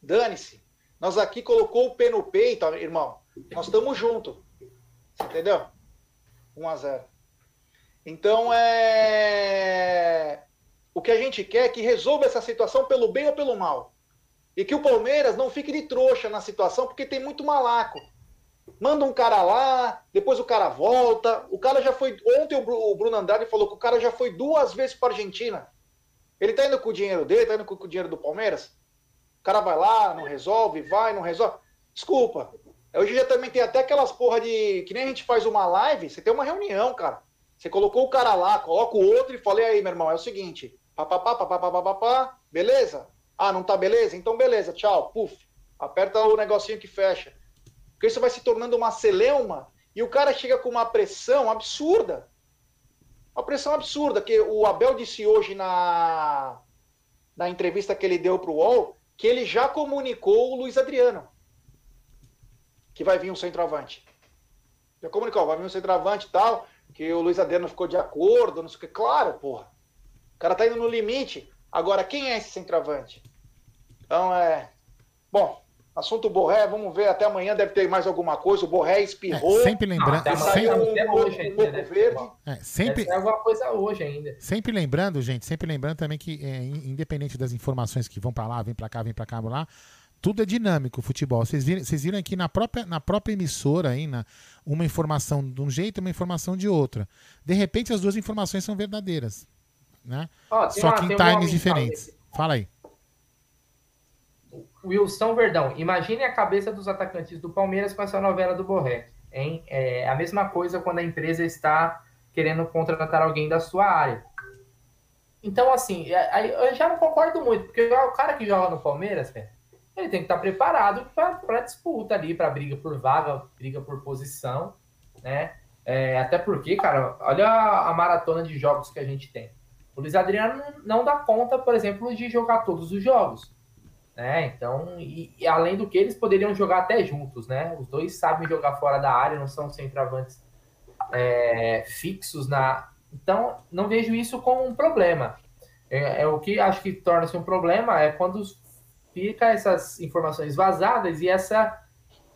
Dane-se. Nós aqui colocou o pé no peito, irmão. Nós estamos juntos. Entendeu? 1 a 0 Então, é... o que a gente quer é que resolva essa situação pelo bem ou pelo mal. E que o Palmeiras não fique de trouxa na situação, porque tem muito malaco. Manda um cara lá, depois o cara volta. O cara já foi. Ontem o Bruno Andrade falou que o cara já foi duas vezes para Argentina. Ele tá indo com o dinheiro dele, tá indo com o dinheiro do Palmeiras. O cara vai lá, não resolve, vai, não resolve. Desculpa. Hoje já também tem até aquelas porra de. Que nem a gente faz uma live, você tem uma reunião, cara. Você colocou o cara lá, coloca o outro e falei aí, meu irmão, é o seguinte. Papapá, papapá, papapá, beleza? Ah, não tá beleza? Então beleza, tchau. Puf. Aperta o negocinho que fecha. Porque isso vai se tornando uma celeuma e o cara chega com uma pressão absurda. Uma pressão absurda, que o Abel disse hoje na, na entrevista que ele deu para o UOL que ele já comunicou o Luiz Adriano que vai vir um centroavante. Já comunicou, vai vir um centroavante e tal, que o Luiz Adriano ficou de acordo, não sei o que. Claro, porra. O cara tá indo no limite. Agora, quem é esse centroavante? Então, é. Bom, Assunto Borré, vamos ver, até amanhã deve ter mais alguma coisa. O Borré espirrou. É, sempre lembrando. Ah, sempre, um, até hoje ainda, um né? verde. É, sempre, alguma coisa hoje ainda. Sempre lembrando, gente, sempre lembrando também que, é, independente das informações que vão para lá, vem para cá, vem para cá, lá, tudo é dinâmico o futebol. Vocês viram, vocês viram aqui na própria, na própria emissora, aí, na, uma informação de um jeito e uma informação de outra. De repente, as duas informações são verdadeiras. Né? Só uma, que em times diferentes. Fala aí. Wilson Verdão, imagine a cabeça dos atacantes do Palmeiras com essa novela do Borré. Hein? É a mesma coisa quando a empresa está querendo contratar alguém da sua área. Então, assim, é, eu já não concordo muito, porque o cara que joga no Palmeiras, ele tem que estar preparado para disputa ali, para briga por vaga, briga por posição, né? É, até porque, cara, olha a maratona de jogos que a gente tem. O Luiz Adriano não dá conta, por exemplo, de jogar todos os jogos. Né? Então, e, e, além do que, eles poderiam jogar até juntos, né? Os dois sabem jogar fora da área, não são centroavantes é, fixos na. Então, não vejo isso como um problema. É, é o que acho que torna-se um problema é quando fica essas informações vazadas e essa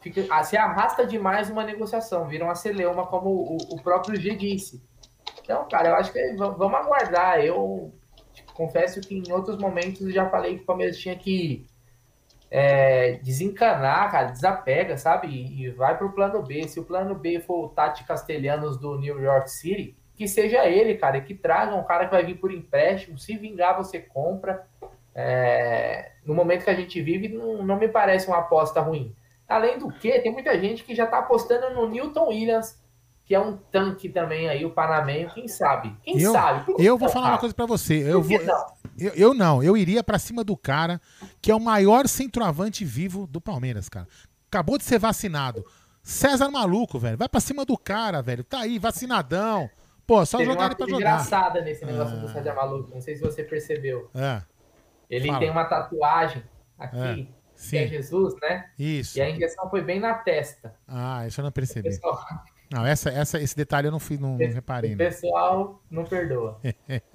fica, ah, se arrasta demais uma negociação, vira uma celeuma, como o, o próprio G disse. Então, cara, eu acho que vamos aguardar. Eu confesso que em outros momentos já falei que o Palmeiras tinha que é, desencanar, cara, desapega, sabe? E, e vai pro plano B. Se o plano B for o Tati Castelhanos do New York City, que seja ele, cara, que traga um cara que vai vir por empréstimo. Se vingar, você compra. É, no momento que a gente vive, não, não me parece uma aposta ruim. Além do que, tem muita gente que já tá apostando no Newton Williams, que é um tanque também aí, o Panamenho, quem sabe? Quem eu, sabe? Eu vou falar uma coisa para você. Eu vou, eu, eu não, eu iria para cima do cara que é o maior centroavante vivo do Palmeiras, cara. Acabou de ser vacinado. César maluco, velho. Vai para cima do cara, velho. Tá aí, vacinadão. Pô, só Teve jogar ele pra jogar. engraçada nesse negócio é... do César maluco. Não sei se você percebeu. É. Ele Fala. tem uma tatuagem aqui. É. Que é Jesus, né? Isso. E a injeção foi bem na testa. Ah, isso eu não percebi. Pessoal... Não, essa, essa, esse detalhe eu não, fui, não, não reparei. O pessoal não perdoa. *laughs*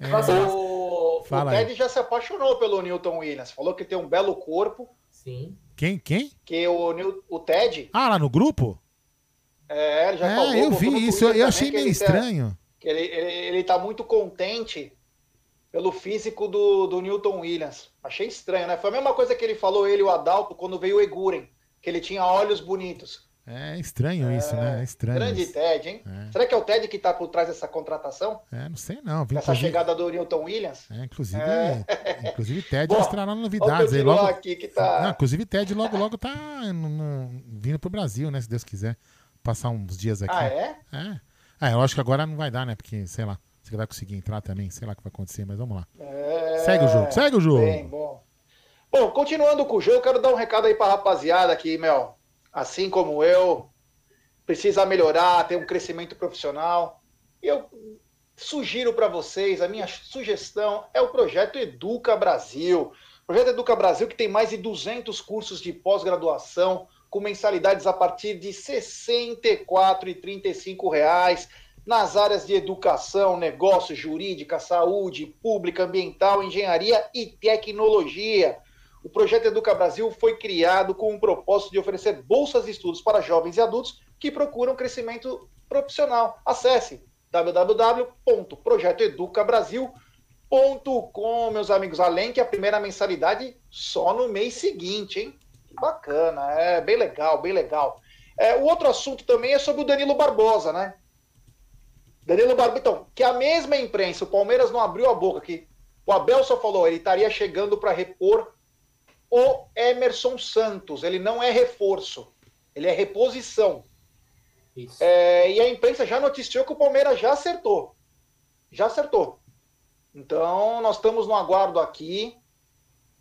O, o Ted já se apaixonou pelo Newton Williams. Falou que tem um belo corpo. Sim. Quem? Quem? Que o, o Ted. Ah, lá no grupo? É, ele já é, falou. eu vi isso. Eu achei meio estranho. Tá, que ele, ele, ele tá muito contente pelo físico do, do Newton Williams. Achei estranho, né? Foi a mesma coisa que ele falou, ele e o Adalto, quando veio o Eguren. Que ele tinha olhos bonitos. É estranho é, isso, né? É estranho. Grande isso. Ted, hein? É. Será que é o Ted que está por trás dessa contratação? É, não sei não. Essa chegada do Newton Williams? É, inclusive, é. inclusive Ted Bom, mostrará novidades aí logo. Aqui que tá... não, inclusive Ted logo logo tá no, no, vindo pro Brasil, né? Se Deus quiser passar uns dias aqui. Ah, é? É. É, eu acho que agora não vai dar, né? Porque, sei lá, se ele vai conseguir entrar também, sei lá o que vai acontecer, mas vamos lá. É... Segue o jogo, segue o jogo. Bem, bom. Bom, continuando com o jogo, eu quero dar um recado aí pra rapaziada aqui, Mel. Assim como eu, precisa melhorar, ter um crescimento profissional. Eu sugiro para vocês, a minha sugestão é o projeto Educa Brasil. O projeto Educa Brasil que tem mais de 200 cursos de pós-graduação com mensalidades a partir de 64,35 reais. nas áreas de educação, negócio, jurídica, saúde, pública, ambiental, engenharia e tecnologia. O projeto Educa Brasil foi criado com o propósito de oferecer bolsas de estudos para jovens e adultos que procuram crescimento profissional. Acesse www.projetoeducabrasil.com, meus amigos. Além que a primeira mensalidade só no mês seguinte, hein? Que bacana, é bem legal, bem legal. É, o outro assunto também é sobre o Danilo Barbosa, né? Danilo Barbosa, então, que a mesma imprensa, o Palmeiras não abriu a boca, que o Abel só falou, ele estaria chegando para repor o Emerson Santos. Ele não é reforço, ele é reposição. É, e a imprensa já noticiou que o Palmeiras já acertou. Já acertou. Então, nós estamos no aguardo aqui.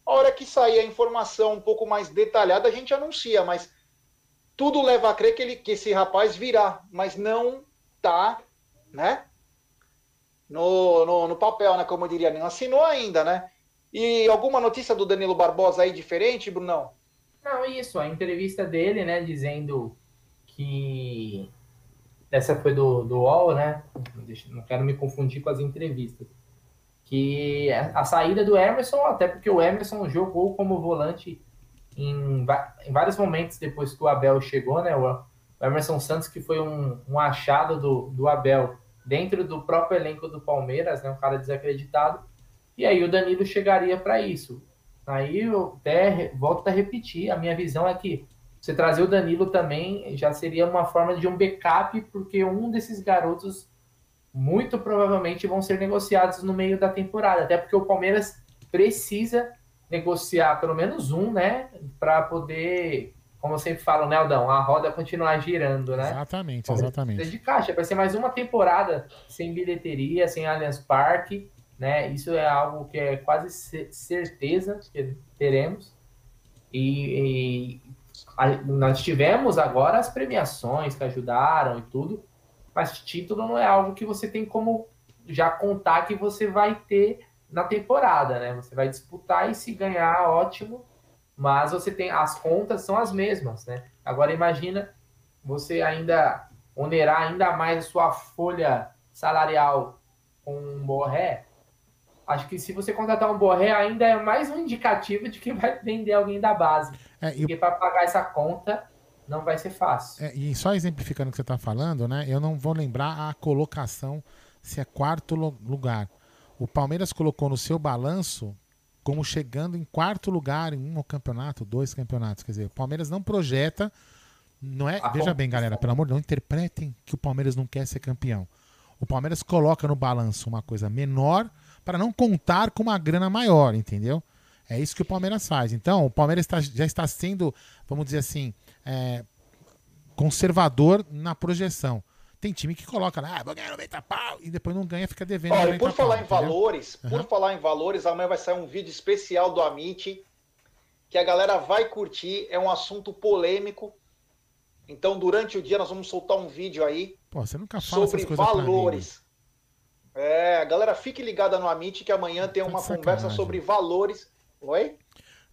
A hora que sair a informação um pouco mais detalhada, a gente anuncia, mas tudo leva a crer que, ele, que esse rapaz virá, mas não tá, né? No, no, no papel, né? Como eu diria, não assinou ainda, né? E alguma notícia do Danilo Barbosa aí diferente, Brunão? Não, isso, a entrevista dele, né, dizendo que essa foi do, do UOL, né? Não quero me confundir com as entrevistas. Que a saída do Emerson, até porque o Emerson jogou como volante em, em vários momentos depois que o Abel chegou, né? O Emerson Santos, que foi um, um achado do, do Abel dentro do próprio elenco do Palmeiras, né? Um cara desacreditado e aí o Danilo chegaria para isso. Aí eu até volto a repetir, a minha visão é que você trazer o Danilo também já seria uma forma de um backup, porque um desses garotos muito provavelmente vão ser negociados no meio da temporada, até porque o Palmeiras precisa negociar pelo menos um, né, para poder, como eu sempre falo, né, Aldão, a roda continuar girando, né? Exatamente, exatamente. De caixa, vai ser mais uma temporada sem bilheteria, sem Allianz Parque, né? Isso é algo que é quase certeza que teremos. E, e a, nós tivemos agora as premiações que ajudaram e tudo, mas título não é algo que você tem como já contar que você vai ter na temporada, né? Você vai disputar e se ganhar, ótimo, mas você tem as contas são as mesmas, né? Agora imagina você ainda onerar ainda mais a sua folha salarial com um Borré, Acho que se você contratar um Borré, ainda é mais um indicativo de que vai vender alguém da base. É, Porque para pagar essa conta não vai ser fácil. É, e só exemplificando o que você está falando, né? Eu não vou lembrar a colocação se é quarto lugar. O Palmeiras colocou no seu balanço como chegando em quarto lugar em um campeonato, dois campeonatos. Quer dizer, o Palmeiras não projeta. Não é, veja bem, galera, pelo amor de Deus, não interpretem que o Palmeiras não quer ser campeão. O Palmeiras coloca no balanço uma coisa menor para não contar com uma grana maior, entendeu? É isso que o Palmeiras faz. Então, o Palmeiras está, já está sendo, vamos dizer assim, é, conservador na projeção. Tem time que coloca lá, ah, vou ganhar 90 pau, e depois não ganha, fica devendo. Olha, por falar pau, em entendeu? valores, uhum. por falar em valores, amanhã vai sair um vídeo especial do Amit, que a galera vai curtir, é um assunto polêmico. Então, durante o dia, nós vamos soltar um vídeo aí Pô, você nunca fala sobre valores. É, galera, fique ligada no Amit que amanhã tem tá uma conversa sobre valores. Oi?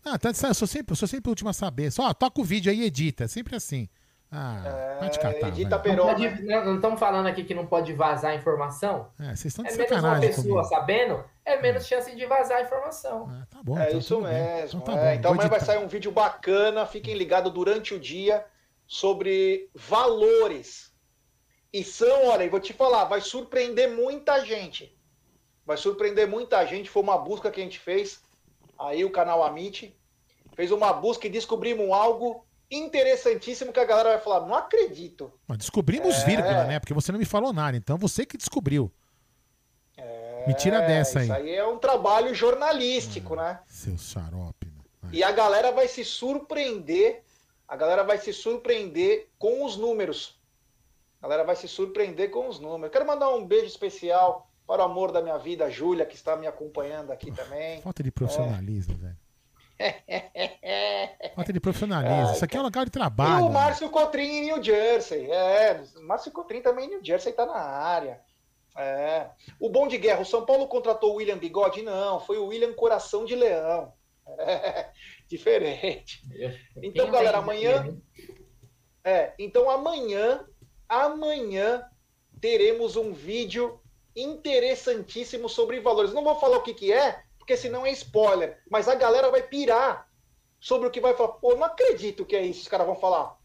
Ah, tá, eu sou sempre, eu sou sempre o último a saber. Só toca o vídeo aí e edita, sempre assim. Ah, é, vai te catar. Edita perona. Não, pode, não, não estamos falando aqui que não pode vazar informação. É, vocês estão de é menos uma pessoa comigo. sabendo, é menos chance de vazar a informação. Ah, tá bom, é então isso mesmo. Então, tá é, então amanhã vai sair um vídeo bacana. Fiquem ligados durante o dia sobre valores e são, olha, vou te falar, vai surpreender muita gente. Vai surpreender muita gente. Foi uma busca que a gente fez. Aí o canal Amit fez uma busca e descobrimos algo interessantíssimo que a galera vai falar, não acredito. Mas descobrimos é... vírgula, né? Porque você não me falou nada, então você que descobriu. É... Me tira dessa aí. Isso aí é um trabalho jornalístico, ah, né? Seu xarope. Né? E a galera vai se surpreender, a galera vai se surpreender com os números. A galera vai se surpreender com os números. Quero mandar um beijo especial para o amor da minha vida, a Júlia, que está me acompanhando aqui também. Falta de profissionalismo, é. velho. Falta de profissionalismo. Isso aqui é um lugar de trabalho. E o Márcio Cotrim em New Jersey. É, Márcio Cotrim também em New Jersey está na área. É. O bom de guerra, o São Paulo contratou o William Bigode? Não, foi o William Coração de Leão. É, *laughs* diferente. Então, galera, amanhã. É, então amanhã amanhã teremos um vídeo interessantíssimo sobre valores. Não vou falar o que, que é, porque senão é spoiler, mas a galera vai pirar sobre o que vai falar. Pô, não acredito que é isso, os caras vão falar.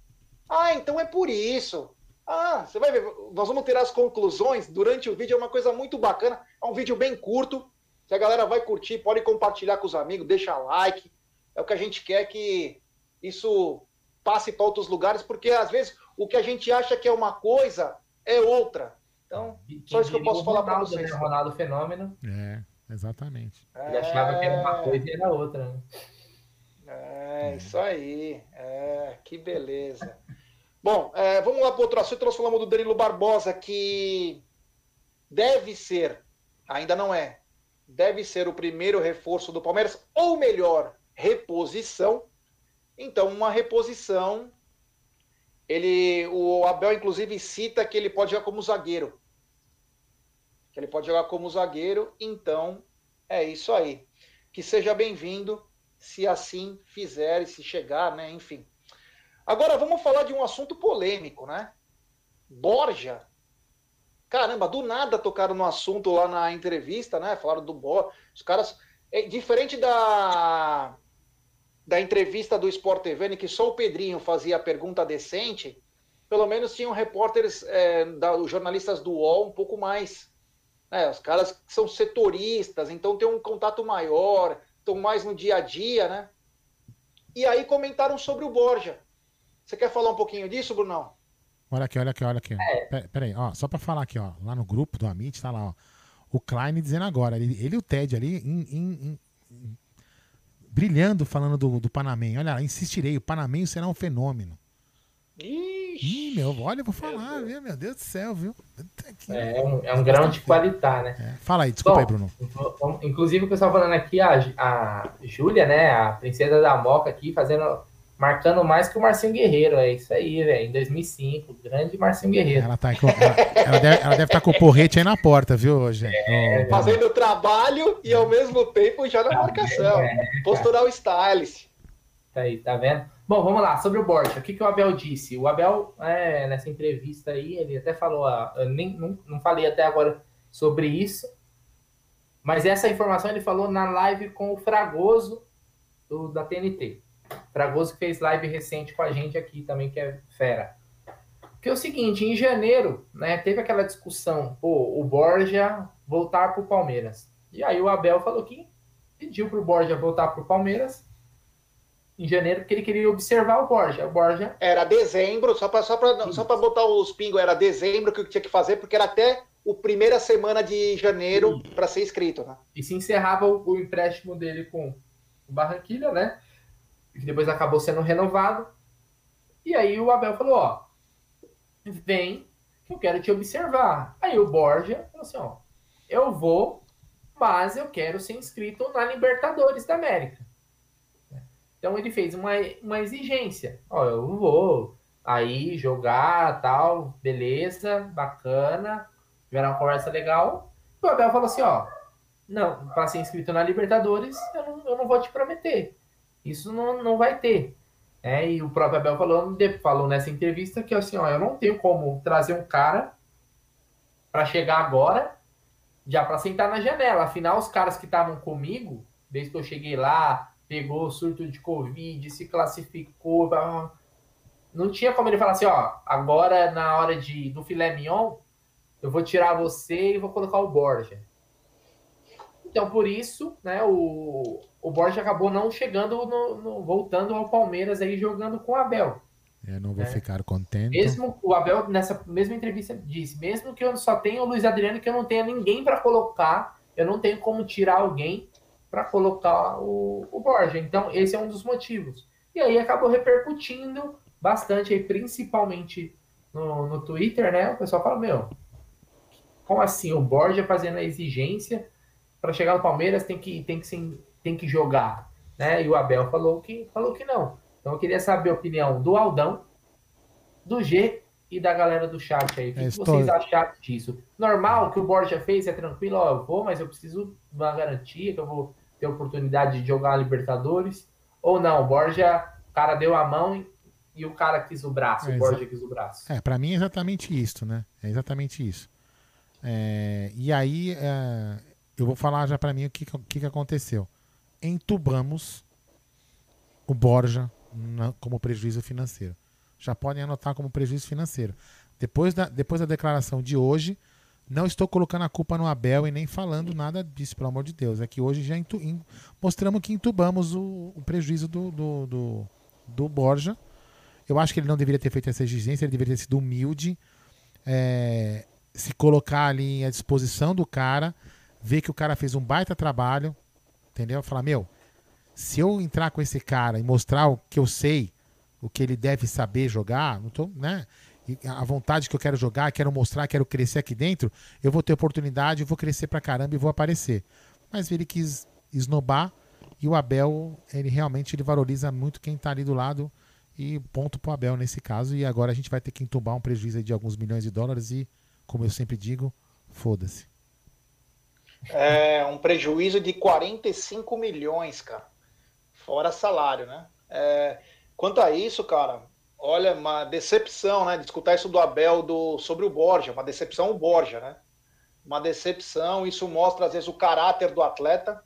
Ah, então é por isso. Ah, você vai ver, nós vamos ter as conclusões durante o vídeo, é uma coisa muito bacana, é um vídeo bem curto, se a galera vai curtir, pode compartilhar com os amigos, deixa like, é o que a gente quer que isso passe para outros lugares, porque às vezes o que a gente acha que é uma coisa é outra. Então, só isso que eu posso falar para vocês. Né? Ronaldo Fenômeno. É, exatamente. Ele achava que era uma coisa e era outra. Né? É, isso aí. É, que beleza. Bom, é, vamos lá para outro assunto. Nós falamos do Danilo Barbosa, que deve ser, ainda não é, deve ser o primeiro reforço do Palmeiras, ou melhor, reposição. Então, uma reposição. Ele, o Abel, inclusive, cita que ele pode jogar como zagueiro. Que ele pode jogar como zagueiro. Então, é isso aí. Que seja bem-vindo, se assim fizer e se chegar, né? Enfim. Agora vamos falar de um assunto polêmico, né? Borja. Caramba, do nada tocaram no assunto lá na entrevista, né? Falaram do Borja. Os caras. É diferente da da entrevista do Sport TV, em que só o Pedrinho fazia a pergunta decente, pelo menos tinham repórteres, é, da, os jornalistas do UOL um pouco mais. Né, os caras que são setoristas, então tem um contato maior, estão mais no dia a dia, né? E aí comentaram sobre o Borja. Você quer falar um pouquinho disso, Brunão? Olha aqui, olha aqui, olha aqui. É. Peraí, ó, só para falar aqui, ó, lá no grupo do Amit, tá lá, ó, o Klein dizendo agora, ele, ele e o Ted ali, em, em, em, brilhando, falando do, do Panamém. Olha, insistirei, o Panamém será um fenômeno. Ixi, Ih, meu, olha, eu vou falar, viu? Meu Deus do céu, viu? É, é um, é um grão de qualidade, né? É. Fala aí, desculpa Bom, aí, Bruno. Inclusive, o pessoal falando aqui, a, a Júlia, né, a princesa da Moca aqui, fazendo marcando mais que o Marcinho Guerreiro. É isso aí, velho. Em 2005, grande Marcinho Guerreiro. Ela, tá com, ela, ela, deve, estar tá com o porrete aí na porta, viu, gente? É, oh, fazendo o trabalho e ao mesmo tempo já na tá marcação. É, Postural stylist. Tá aí, tá vendo? Bom, vamos lá, sobre o Borja. O que, que o Abel disse? O Abel, é, nessa entrevista aí, ele até falou, eu nem, não, não falei até agora sobre isso, mas essa informação ele falou na live com o Fragoso do, da TNT. Fragoso que fez live recente com a gente aqui também, que é fera. Que é o seguinte, em janeiro, né, teve aquela discussão, pô, o Borja voltar para o Palmeiras. E aí o Abel falou que pediu para o Borja voltar para o Palmeiras em janeiro, porque ele queria observar o Borja. O Borja... Era dezembro, só para só só botar os pingos, era dezembro que tinha que fazer, porque era até o primeira semana de janeiro para ser inscrito. Né? E se encerrava o, o empréstimo dele com o Barranquilha, né? Que depois acabou sendo renovado. E aí o Abel falou, ó, vem que eu quero te observar. Aí o Borja falou assim, ó, eu vou, mas eu quero ser inscrito na Libertadores da América. Então ele fez uma, uma exigência, ó, eu vou aí jogar, tal, beleza, bacana, tiver uma conversa legal. O Abel falou assim, ó, não, para ser inscrito na Libertadores, eu não, eu não vou te prometer. Isso não, não vai ter. É, e o próprio Abel falou, falou nessa entrevista que assim, ó, eu não tenho como trazer um cara para chegar agora já para sentar na janela. Afinal, os caras que estavam comigo, desde que eu cheguei lá, pegou surto de Covid, se classificou. Não tinha como ele falar assim, ó, agora na hora de, do filé mignon, eu vou tirar você e vou colocar o Borja. Então, por isso, né, o, o Borja acabou não chegando, no, no, voltando ao Palmeiras aí jogando com o Abel. Eu não vou né? ficar contente. Mesmo o Abel, nessa mesma entrevista, disse: mesmo que eu só tenha o Luiz Adriano, que eu não tenha ninguém para colocar, eu não tenho como tirar alguém para colocar o, o Borja. Então, esse é um dos motivos. E aí acabou repercutindo bastante, aí, principalmente no, no Twitter, né? O pessoal fala: Meu, como assim? O Borja fazendo a exigência para chegar no Palmeiras tem que, tem que, tem que jogar, né? E o Abel falou que, falou que não. Então eu queria saber a opinião do Aldão, do G e da galera do chat aí. O que, é, que vocês acharam disso? Normal, que o Borja fez, é tranquilo, ó, eu vou, mas eu preciso de uma garantia que eu vou ter oportunidade de jogar a Libertadores. Ou não, o Borja, o cara deu a mão e o cara quis o braço, É, o Borja quis o braço. É, pra mim é exatamente isso, né? É exatamente isso. É, e aí, é, eu vou falar já pra mim o que, que que aconteceu. Entubamos o Borja na- como prejuízo financeiro. Já podem anotar como prejuízo financeiro. Depois da, depois da declaração de hoje, não estou colocando a culpa no Abel e nem falando nada disso, pelo amor de Deus. É que hoje já entu- em- mostramos que entubamos o, o prejuízo do, do, do, do Borja. Eu acho que ele não deveria ter feito essa exigência, ele deveria ter sido humilde, é, se colocar ali à disposição do cara, ver que o cara fez um baita trabalho, entendeu? Falar, meu, se eu entrar com esse cara e mostrar o que eu sei, o que ele deve saber jogar, não tô, né? A vontade que eu quero jogar, quero mostrar, quero crescer aqui dentro, eu vou ter oportunidade, eu vou crescer pra caramba e vou aparecer. Mas ele quis esnobar e o Abel, ele realmente ele valoriza muito quem tá ali do lado e ponto pro Abel nesse caso. E agora a gente vai ter que entubar um prejuízo de alguns milhões de dólares e, como eu sempre digo, foda-se. É um prejuízo de 45 milhões, cara. Fora salário, né? É, quanto a isso, cara, olha, uma decepção, né? De escutar isso do Abel do, sobre o Borja, uma decepção o Borja, né? Uma decepção, isso mostra às vezes o caráter do atleta,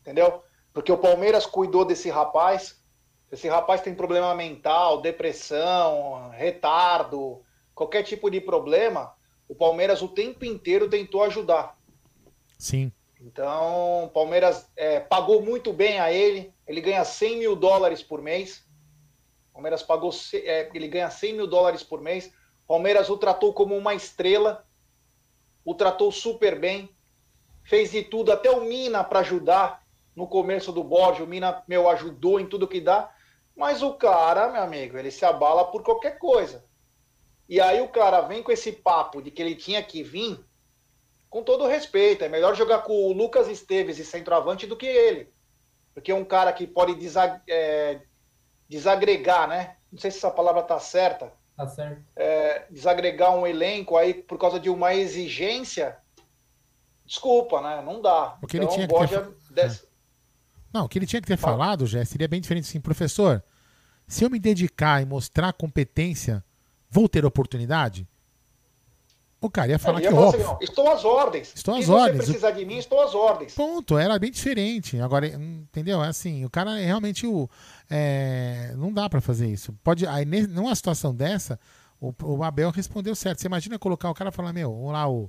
entendeu? Porque o Palmeiras cuidou desse rapaz. Esse rapaz tem problema mental, depressão, retardo, qualquer tipo de problema. O Palmeiras o tempo inteiro tentou ajudar. Sim. Então, Palmeiras é, pagou muito bem a ele. Ele ganha 100 mil dólares por mês. Palmeiras pagou, é, ele ganha 100 mil dólares por mês. Palmeiras o tratou como uma estrela. O tratou super bem. Fez de tudo, até o Mina para ajudar no começo do Borja. O Mina, meu, ajudou em tudo que dá. Mas o cara, meu amigo, ele se abala por qualquer coisa. E aí o cara vem com esse papo de que ele tinha que vir com todo respeito, é melhor jogar com o Lucas Esteves e centroavante do que ele. Porque é um cara que pode desa- é, desagregar, né? Não sei se essa palavra tá certa. Tá certo. é, desagregar um elenco aí por causa de uma exigência. Desculpa, né? Não dá. O que ele então, tinha que ter Borja des- Não, o que ele tinha que ter Fala. falado, já seria bem diferente assim, professor. Se eu me dedicar e mostrar competência, vou ter oportunidade? O cara ia falar ele que falar óbvio. assim, ó, estou às ordens. Estou às Se ordens. você precisar de mim, estou às ordens. Ponto, era bem diferente. Agora, hum, entendeu? É assim, o cara é realmente o. é, não dá pra fazer isso. Pode. Aí, numa situação dessa, o, o Abel respondeu certo. Você imagina colocar o cara e falar, meu, lá, o.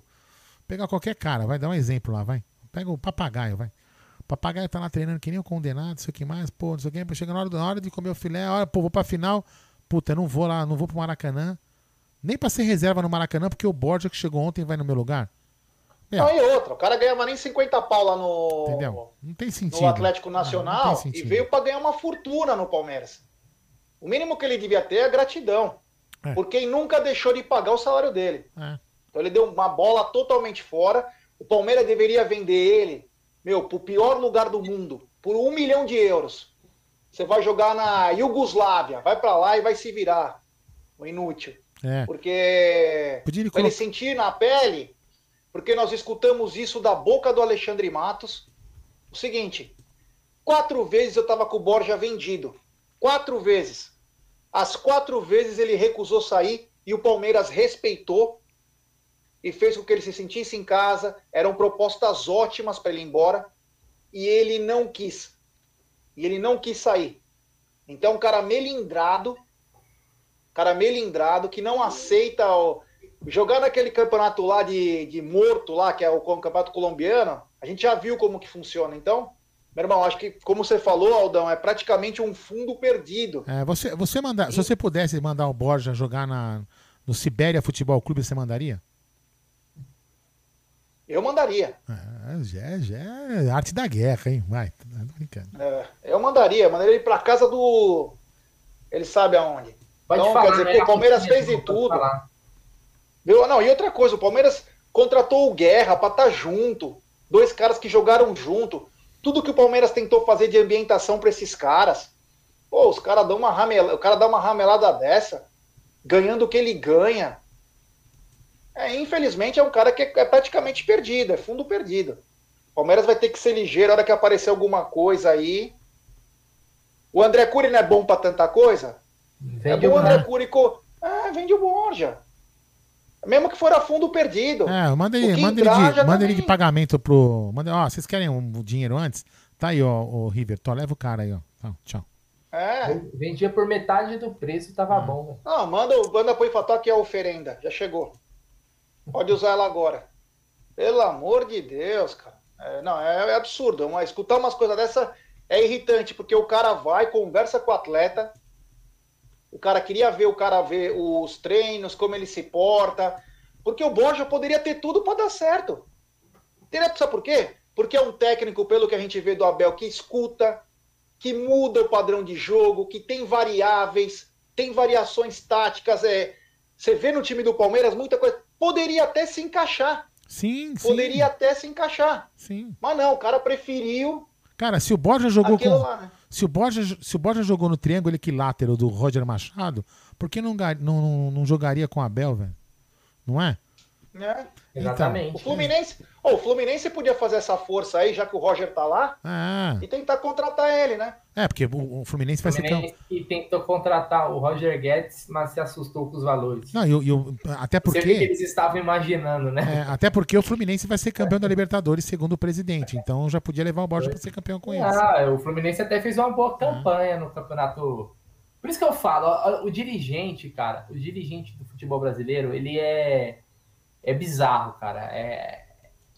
Pegar qualquer cara, vai dar um exemplo lá, vai. Pega o papagaio, vai. O papagaio tá lá treinando que nem o condenado, não sei o que mais, pô, não sei o que, chega na hora, na hora de comer o filé, olha, pô, vou pra final, puta, eu não vou lá, não vou pro Maracanã. Nem pra ser reserva no Maracanã, porque o Borja que chegou ontem vai no meu lugar. Meu, Não, e outra, o cara ganhava nem 50 pau lá no, entendeu? Não tem sentido. no Atlético não Nacional tem e veio para ganhar uma fortuna no Palmeiras. O mínimo que ele devia ter é gratidão. É. Por quem nunca deixou de pagar o salário dele. É. Então ele deu uma bola totalmente fora. O Palmeiras deveria vender ele, meu, pro pior lugar do mundo, por um milhão de euros. Você vai jogar na Iugoslávia, vai para lá e vai se virar. O inútil. É. Porque Podia ele sentir na pele, porque nós escutamos isso da boca do Alexandre Matos. O seguinte, quatro vezes eu estava com o Borja vendido. Quatro vezes. As quatro vezes ele recusou sair e o Palmeiras respeitou e fez com que ele se sentisse em casa. Eram propostas ótimas para ele ir embora e ele não quis. E ele não quis sair. Então, um cara melindrado, cara melindrado que não aceita o- jogar naquele campeonato lá de, de morto lá, que é o campeonato colombiano, a gente já viu como que funciona. Então, meu irmão, acho que, como você falou, Aldão, é praticamente um fundo perdido. É, você, você manda, se você pudesse mandar o Borja jogar na, no Sibéria Futebol Clube, você mandaria? Eu mandaria. É, já, é- já é arte da guerra, hein? Vai, tô brincando. É, eu mandaria, mandaria ele para casa do. Ele sabe aonde. Pode Então, falar, quer dizer, né? pô, o Palmeiras fez de tudo. Viu? Não, e outra coisa, o Palmeiras contratou o Guerra para estar junto. Dois caras que jogaram junto. Tudo que o Palmeiras tentou fazer de ambientação para esses caras. Pô, os caras dão uma ramela, o cara dá uma ramelada dessa, ganhando o que ele ganha. É, infelizmente é um cara que é, é praticamente perdido, é fundo perdido. O Palmeiras vai ter que ser ligeiro a hora que aparecer alguma coisa aí. O André Cury não é bom para tanta coisa? Vende é bom o André Curico. Ah, vende o Borja. Mesmo que for a fundo perdido. É, manda ele, manda ele, de, manda ele de pagamento pro. Manda, ó, vocês querem um, dinheiro antes? Tá aí, ó, o River. Tó, leva o cara aí, ó. Tá, tchau. É. Vendia por metade do preço, tava é. bom. Não, manda, manda pro Ifató que é a oferenda. Já chegou. Pode usar ela agora. Pelo amor de Deus, cara. É, não, é, é absurdo. Uma, escutar umas coisas dessa é irritante, porque o cara vai, conversa com o atleta, o cara queria ver o cara ver os treinos, como ele se porta. Porque o Borja poderia ter tudo para dar certo. Teria, sabe por quê? Porque é um técnico, pelo que a gente vê do Abel, que escuta, que muda o padrão de jogo, que tem variáveis, tem variações táticas. É, você vê no time do Palmeiras muita coisa. Poderia até se encaixar. Sim, Poderia sim. até se encaixar. Sim. Mas não, o cara preferiu. Cara, se o Borja jogou com. Lá, né? Se o Borja, se o Borja jogou no triângulo equilátero do Roger Machado, por que não, não, não jogaria com o Abel, velho? Não é? É. Exatamente. Então, o Fluminense, oh, o Fluminense podia fazer essa força aí, já que o Roger tá lá, ah. e tentar contratar ele, né? É, porque o, o Fluminense vai ser. que tentou contratar o Roger Guedes, mas se assustou com os valores. Não, eu, eu até porque. Você que eles estavam imaginando, né? É, até porque o Fluminense vai ser campeão da Libertadores, segundo o presidente. Então já podia levar o Borja para ser campeão com eles. Ah, o Fluminense até fez uma boa campanha no campeonato. Por isso que eu falo, o dirigente, cara, o dirigente do futebol brasileiro, ele é é bizarro, cara. É...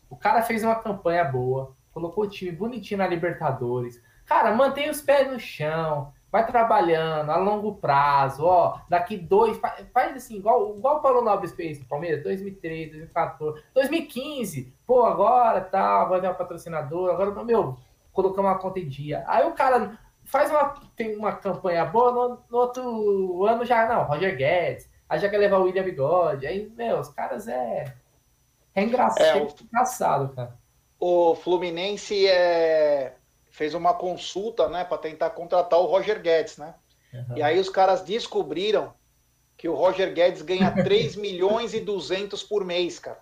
O cara fez uma campanha boa, colocou o time bonitinho na Libertadores. Cara, mantém os pés no chão, vai trabalhando a longo prazo, ó. Daqui dois, faz assim, igual, igual o Paulo Nobre fez no Palmeiras, 2003, 2014, 2015. Pô, agora tá, vai ter um patrocinador, agora, meu, colocamos uma conta em dia. Aí o cara faz uma, tem uma campanha boa, no, no outro ano já, não, Roger Guedes Aí já quer levar o William Bigode. Aí, meu, os caras é. É engraçado, é, o... engraçado cara. O Fluminense é... fez uma consulta, né, para tentar contratar o Roger Guedes, né? Uhum. E aí os caras descobriram que o Roger Guedes ganha *laughs* 3 milhões e 200 por mês, cara.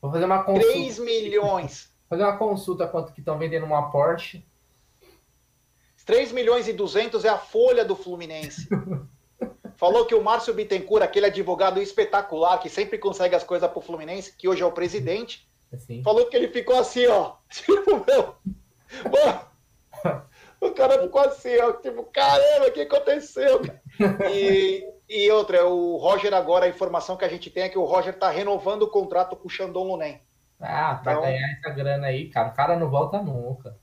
Vou fazer uma consulta. 3 milhões. Vou fazer uma consulta quanto que estão vendendo uma Porsche. 3 milhões e 200 é a folha do Fluminense. *laughs* Falou que o Márcio Bittencourt, aquele advogado espetacular que sempre consegue as coisas pro Fluminense, que hoje é o presidente, assim. falou que ele ficou assim, ó. *laughs* Tipo, meu. Mano, *laughs* o cara ficou assim, ó. Tipo, caramba, o que aconteceu? *laughs* E, e outra, o Roger agora, a informação que a gente tem é que o Roger tá renovando o contrato com o Xandão Lunen. Ah, pra então, ganhar essa grana aí, cara, o cara não volta nunca.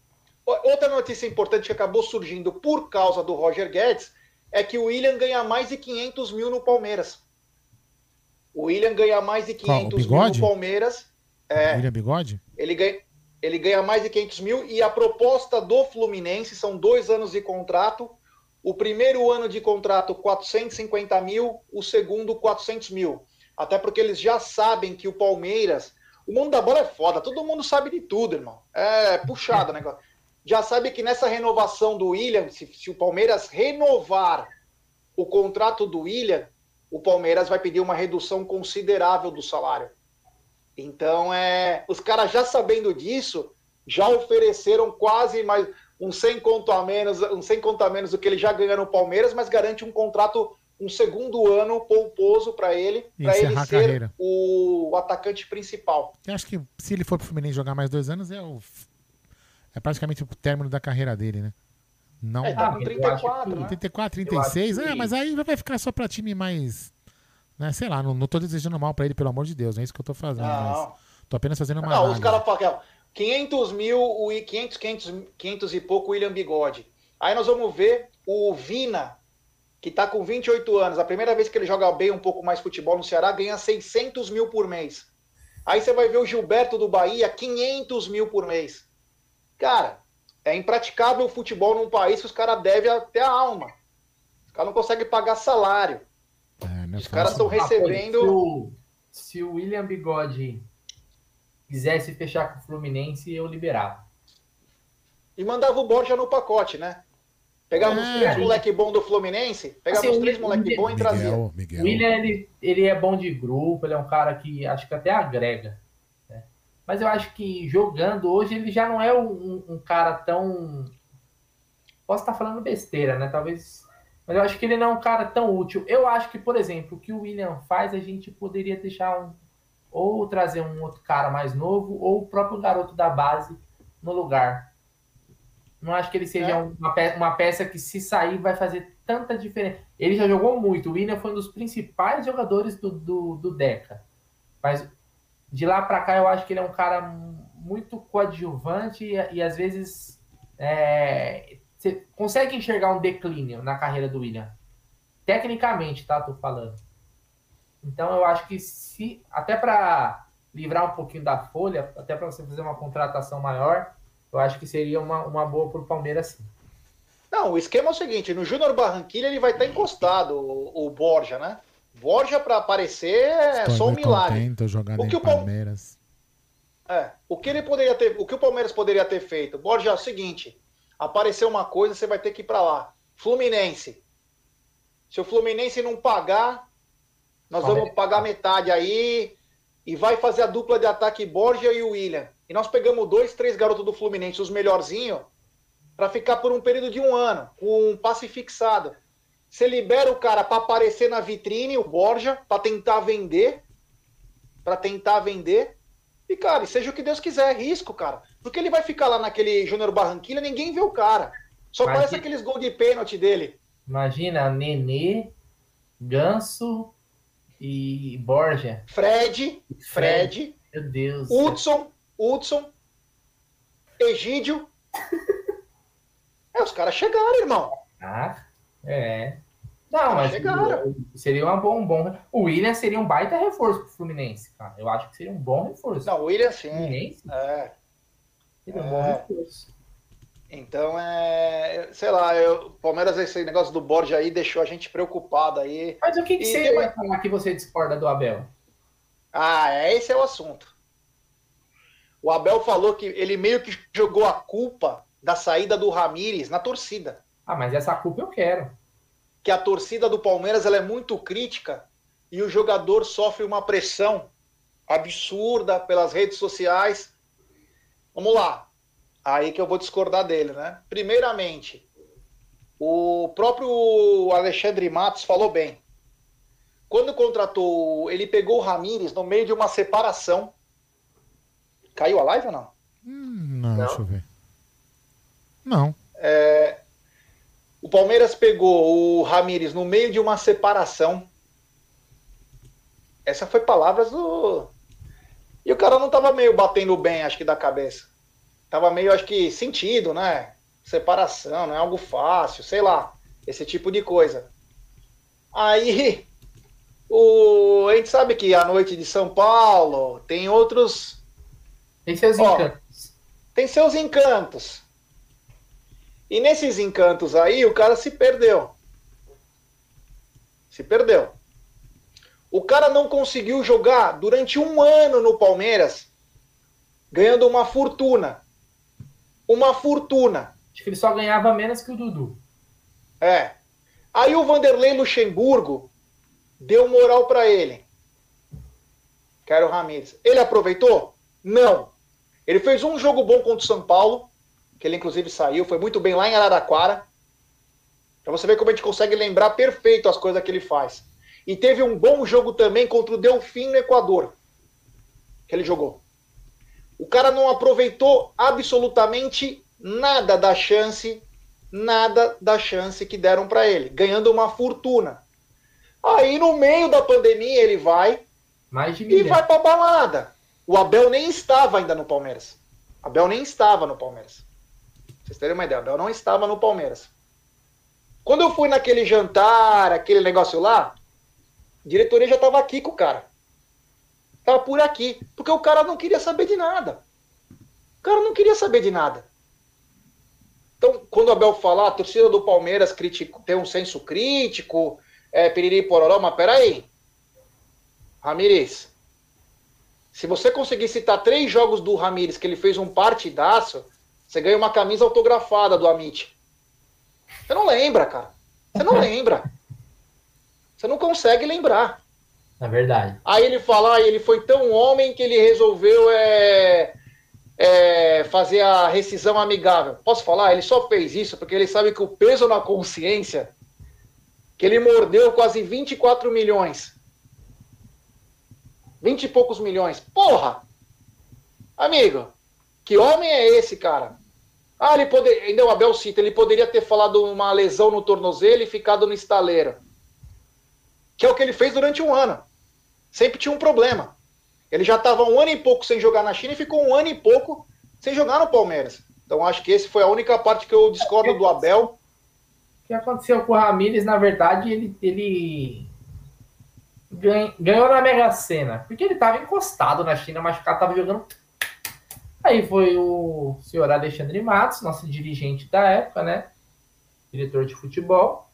Outra notícia importante que acabou surgindo por causa do Roger Guedes é que o William ganha mais de 500 mil no Palmeiras. O William ganha mais de 500 Qual, mil no Palmeiras. É, William Bigode? Ele ganha, ele ganha mais de 500 mil e a proposta do Fluminense são dois anos de contrato. O primeiro ano de contrato, 450 mil, o segundo, 400 mil. Até porque eles já sabem que o Palmeiras. O mundo da bola é foda, todo mundo sabe de tudo, irmão. É puxado o negócio já sabe que nessa renovação do William, se, se, o Palmeiras renovar o contrato do William, o Palmeiras vai pedir uma redução considerável do salário. Então, é, os caras já sabendo disso, já ofereceram quase mais um 100 conto a menos, um 100 conto a menos do que ele já ganha no Palmeiras, mas garante um contrato um segundo ano pomposo para ele, para ele ser o, o, atacante principal. Eu acho que se ele for para o Fluminense jogar mais dois anos, é o é praticamente o término da carreira dele, né? Não. É, tá com 34, né? 34, 36. É, mas aí vai ficar só pra time mais. Né, sei lá, não, não tô desejando mal pra ele, pelo amor de Deus, não é isso que eu tô fazendo. Não. tô apenas fazendo uma. Não, os caras falam 500 mil, o 500, 500, 500 e pouco, William Bigode. Aí nós vamos ver o Vina, que tá com 28 anos, a primeira vez que ele joga bem um pouco mais futebol no Ceará, ganha 600 mil por mês. Aí você vai ver o Gilberto do Bahia, 500 mil por mês. Cara, é impraticável o futebol num país que os caras devem até a alma. Os caras não conseguem pagar salário. É, os caras estão recebendo. se, o, se o William Bigode quisesse fechar com o Fluminense, eu liberava. E mandava o Borja no pacote, né? Pegava é, os três moleque bom do Fluminense, pegava assim, os três moleque bom e trazia. O William, ele, ele é bom de grupo, ele é um cara que acho que até agrega mas eu acho que jogando hoje ele já não é um, um cara tão. Posso estar falando besteira, né? Talvez Mas eu acho que ele não é um cara tão útil. Eu acho que, por exemplo, o que o William faz, a gente poderia deixar um. Ou trazer um outro cara mais novo, ou o próprio garoto da base no lugar. Não acho que ele seja É. uma, pe uma peça que, se sair, vai fazer tanta diferença. Ele já jogou muito. O William foi um dos principais jogadores do, do, do Deca. Mas de lá para cá, eu acho que ele é um cara muito coadjuvante e, e às vezes é, você consegue enxergar um declínio na carreira do William. Tecnicamente, tá? Tô falando. Então eu acho que se até para livrar um pouquinho da folha, até para você fazer uma contratação maior, eu acho que seria uma, uma boa para o Palmeiras sim. Não, o esquema é o seguinte: no Júnior Barranquilha ele vai estar encostado, o, o Borja, né? Borja para aparecer é Estou só um milagre. O que o Pal- Palmeiras. É, o que ele poderia ter, o que o Palmeiras poderia ter feito? Borja, é o seguinte: apareceu uma coisa, você vai ter que ir para lá. Fluminense. Se o Fluminense não pagar, nós Palmeiras. vamos pagar metade aí e vai fazer a dupla de ataque Borja e o William. E nós pegamos dois, três garotos do Fluminense, os melhorzinhos, para ficar por um período de um ano, com um passe fixado. Você libera o cara para aparecer na vitrine, o Borja, para tentar vender, para tentar vender. E, cara, seja o que Deus quiser, risco, cara. Porque ele vai ficar lá naquele Júnior Barranquilla, ninguém vê o cara. Só Mas parece que- aqueles gols de pênalti dele. Imagina Nenê, Ganso e Borja. Fred, Fred, Meu Deus. Hudson, Hudson, Egídio. *laughs* É, os caras chegaram, irmão. Ah, é. Não, mas Chegaram. seria uma bom, um bom. O William seria um baita reforço pro Fluminense, cara. Eu acho que seria um bom reforço. Não, o William sim. Fluminense É. seria um bom É. reforço. Então é. Sei lá, eu, o Palmeiras, esse negócio do Borja aí deixou a gente preocupado aí. Mas o que, que você vai falar que você discorda do Abel? Ah, é, esse é o assunto. O Abel falou que ele meio que jogou a culpa da saída do Ramires na torcida. Ah, mas essa culpa eu quero. Que a torcida do Palmeiras ela é muito crítica e o jogador sofre uma pressão absurda pelas redes sociais. Vamos lá. Aí que eu vou discordar dele, né? Primeiramente, o próprio Alexandre Matos falou bem. Quando contratou, ele pegou o Ramires no meio de uma separação. Caiu a live ou não? Hum, não, Não? deixa eu ver. Não. O Palmeiras pegou o Ramires no meio de uma separação. Essa foi palavras do. E o cara não tava meio batendo bem, acho que da cabeça. Tava meio, acho que, sentido, né? Separação, não é algo fácil, sei lá. Esse tipo de coisa. Aí, o... a gente sabe que a noite de São Paulo tem outros. Tem seus Ó, encantos. tem seus encantos. E nesses encantos aí, o cara se perdeu. Se perdeu. O cara não conseguiu jogar durante um ano no Palmeiras, ganhando uma fortuna. Uma fortuna. Acho que ele só ganhava menos que o Dudu. É. Aí o Vanderlei Luxemburgo deu moral para ele. Que era o Ramires. Ele aproveitou? Não. Ele fez um jogo bom contra o São Paulo, que ele inclusive saiu, foi muito bem lá em Araraquara. Pra você ver como a gente consegue lembrar perfeito as coisas que ele faz. E teve um bom jogo também contra o Delfim no Equador. Que ele jogou. O cara não aproveitou absolutamente nada da chance, nada da chance que deram para ele, ganhando uma fortuna. Aí no meio da pandemia ele vai Mais de e milhão. vai pra balada. O Abel nem estava ainda no Palmeiras. Abel nem estava no Palmeiras. Vocês terem uma ideia, Abel não estava no Palmeiras. Quando eu fui naquele jantar, aquele negócio lá, a diretoria já tava aqui com o cara. Tava por aqui. Porque o cara não queria saber de nada. O cara não queria saber de nada. Então, quando o Abel falar, a torcida do Palmeiras critico, tem um senso crítico, é, piriri pororó, mas peraí. Ramires, se você conseguir citar três jogos do Ramires que ele fez um partidaço, você ganha uma camisa autografada do Amit. Você não lembra, cara. Você não lembra. Você não consegue lembrar. Na verdade. Aí ele fala, ah, ele foi tão homem que ele resolveu é, é, fazer a rescisão amigável. Posso falar? Ele só fez isso porque ele sabe que o peso na consciência que ele mordeu quase 24 milhões. 20 e poucos milhões. Porra! Amigo, que homem é esse, cara? Ah, ele poderia. Ainda o Abel cita, ele poderia ter falado uma lesão no tornozelo e ficado no estaleiro. Que é o que ele fez durante um ano. Sempre tinha um problema. Ele já estava um ano e pouco sem jogar na China e ficou um ano e pouco sem jogar no Palmeiras. Então acho que esse foi a única parte que eu discordo do Abel. O que aconteceu com o Ramires, na verdade, ele, ele ganhou na Mega Sena. Porque ele estava encostado na China, machucado, estava jogando Aí foi o senhor Alexandre Matos, nosso dirigente da época, né? Diretor de futebol.